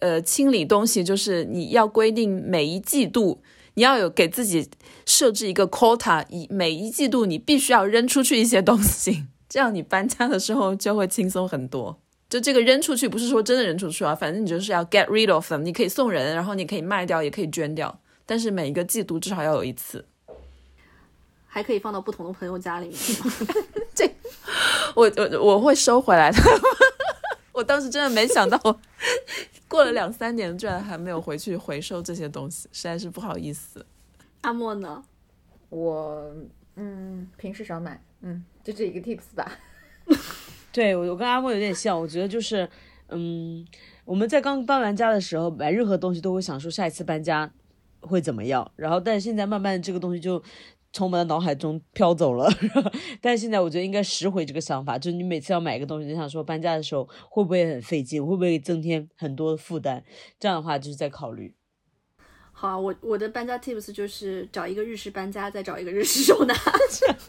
呃清理东西，就是你要规定每一季度你要有给自己设置一个 quota，以每一季度你必须要扔出去一些东西，这样你搬家的时候就会轻松很多。就这个扔出去，不是说真的扔出去啊，反正你就是要 get rid of them，你可以送人，然后你可以卖掉，也可以捐掉，但是每一个季度至少要有一次。还可以放到不同的朋友家里面。这我我我会收回来的。我当时真的没想到，过了两三年居然还没有回去回收这些东西，实在是不好意思。阿莫呢？我嗯，平时少买，嗯，就这一个 tips 吧。对我，我跟阿莫有点像，我觉得就是，嗯，我们在刚搬完家的时候，买任何东西都会想说下一次搬家会怎么样，然后但是现在慢慢这个东西就从我们的脑海中飘走了。但是现在我觉得应该拾回这个想法，就是你每次要买一个东西，你想说搬家的时候会不会很费劲，会不会增添很多的负担？这样的话就是在考虑。好啊，我我的搬家 tips 就是找一个日式搬家，再找一个日式收纳。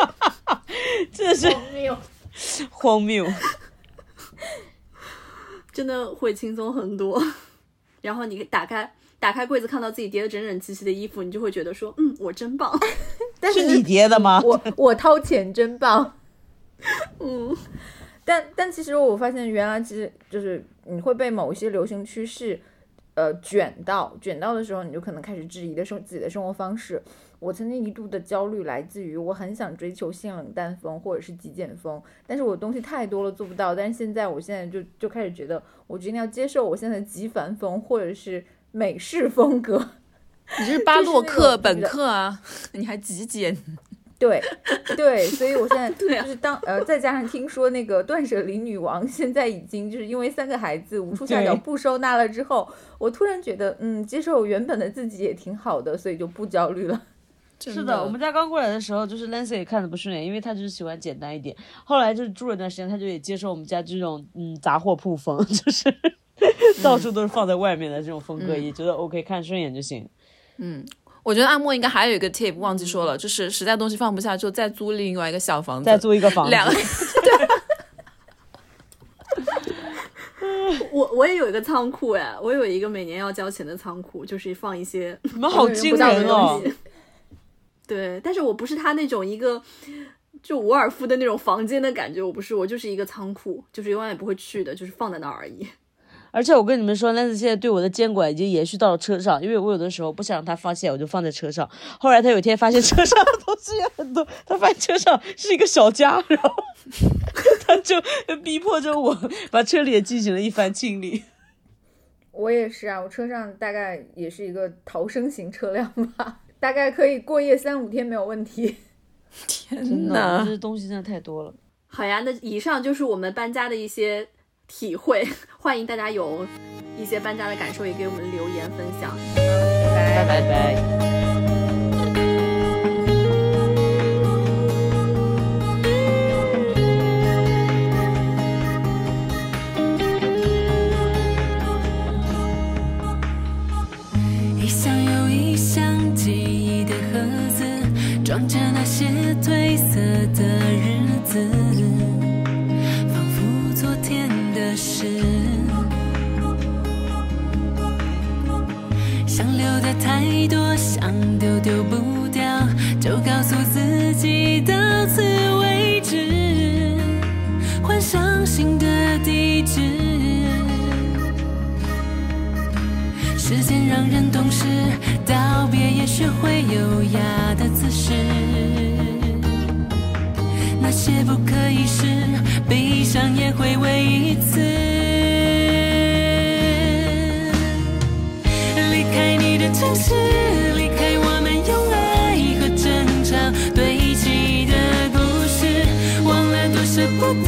这是荒谬，荒谬。真的会轻松很多。然后你打开打开柜子，看到自己叠的整整齐齐的衣服，你就会觉得说，嗯，我真棒。但是你叠的吗？我我掏钱真棒。嗯，但但其实我发现，原来其实就是你会被某一些流行趋势，呃，卷到卷到的时候，你就可能开始质疑的生自己的生活方式。我曾经一度的焦虑来自于我很想追求性冷淡风或者是极简风，但是我东西太多了做不到。但是现在我现在就就开始觉得，我决定要接受我现在的极繁风或者是美式风格。你是巴洛克本克啊，你还极简？对对，所以我现在 就是当呃，再加上听说那个断舍离女王现在已经就是因为三个孩子无处下脚不收纳了之后，我突然觉得嗯，接受原本的自己也挺好的，所以就不焦虑了。是的，我们家刚过来的时候，就是 Lancy 也看着不顺眼，因为他就是喜欢简单一点。后来就是住了一段时间，他就也接受我们家这种嗯杂货铺风，就是到处都是放在外面的这种风格，也觉得 OK，看顺眼就行。我觉得阿莫应该还有一个 tip 忘记说了，就是实在东西放不下，就再租另外一个小房子，再租一个房子，两 我我也有一个仓库哎，我有一个每年要交钱的仓库，就是放一些你们好惊人哦东！西对，但是我不是他那种一个就伍尔夫的那种房间的感觉，我不是，我就是一个仓库，就是永远也不会去的，就是放在那儿而已。而且我跟你们说，Lancy 现在对我的监管已经延续到了车上，因为我有的时候不想让他发现，我就放在车上。后来他有一天发现车上的东西也很多，他发现车上是一个小家，然后他就逼迫着我把车里也进行了一番清理。我也是啊，我车上大概也是一个逃生型车辆吧，大概可以过夜三五天没有问题。天呐这，东西真的太多了。好呀，那以上就是我们搬家的一些体会，欢迎大家有一些搬家的感受，也给我们留言分享。拜拜拜。一箱又一箱记忆的盒子，装着那些褪色的日子，太多，想丢丢不掉，就告诉自己到此为止，换上新的地址。时间让人懂事，道别也学会优雅的姿势。那些不可一世，悲伤也会为一次。城市离开我们用爱和争吵堆积的故事，忘了多舍不得。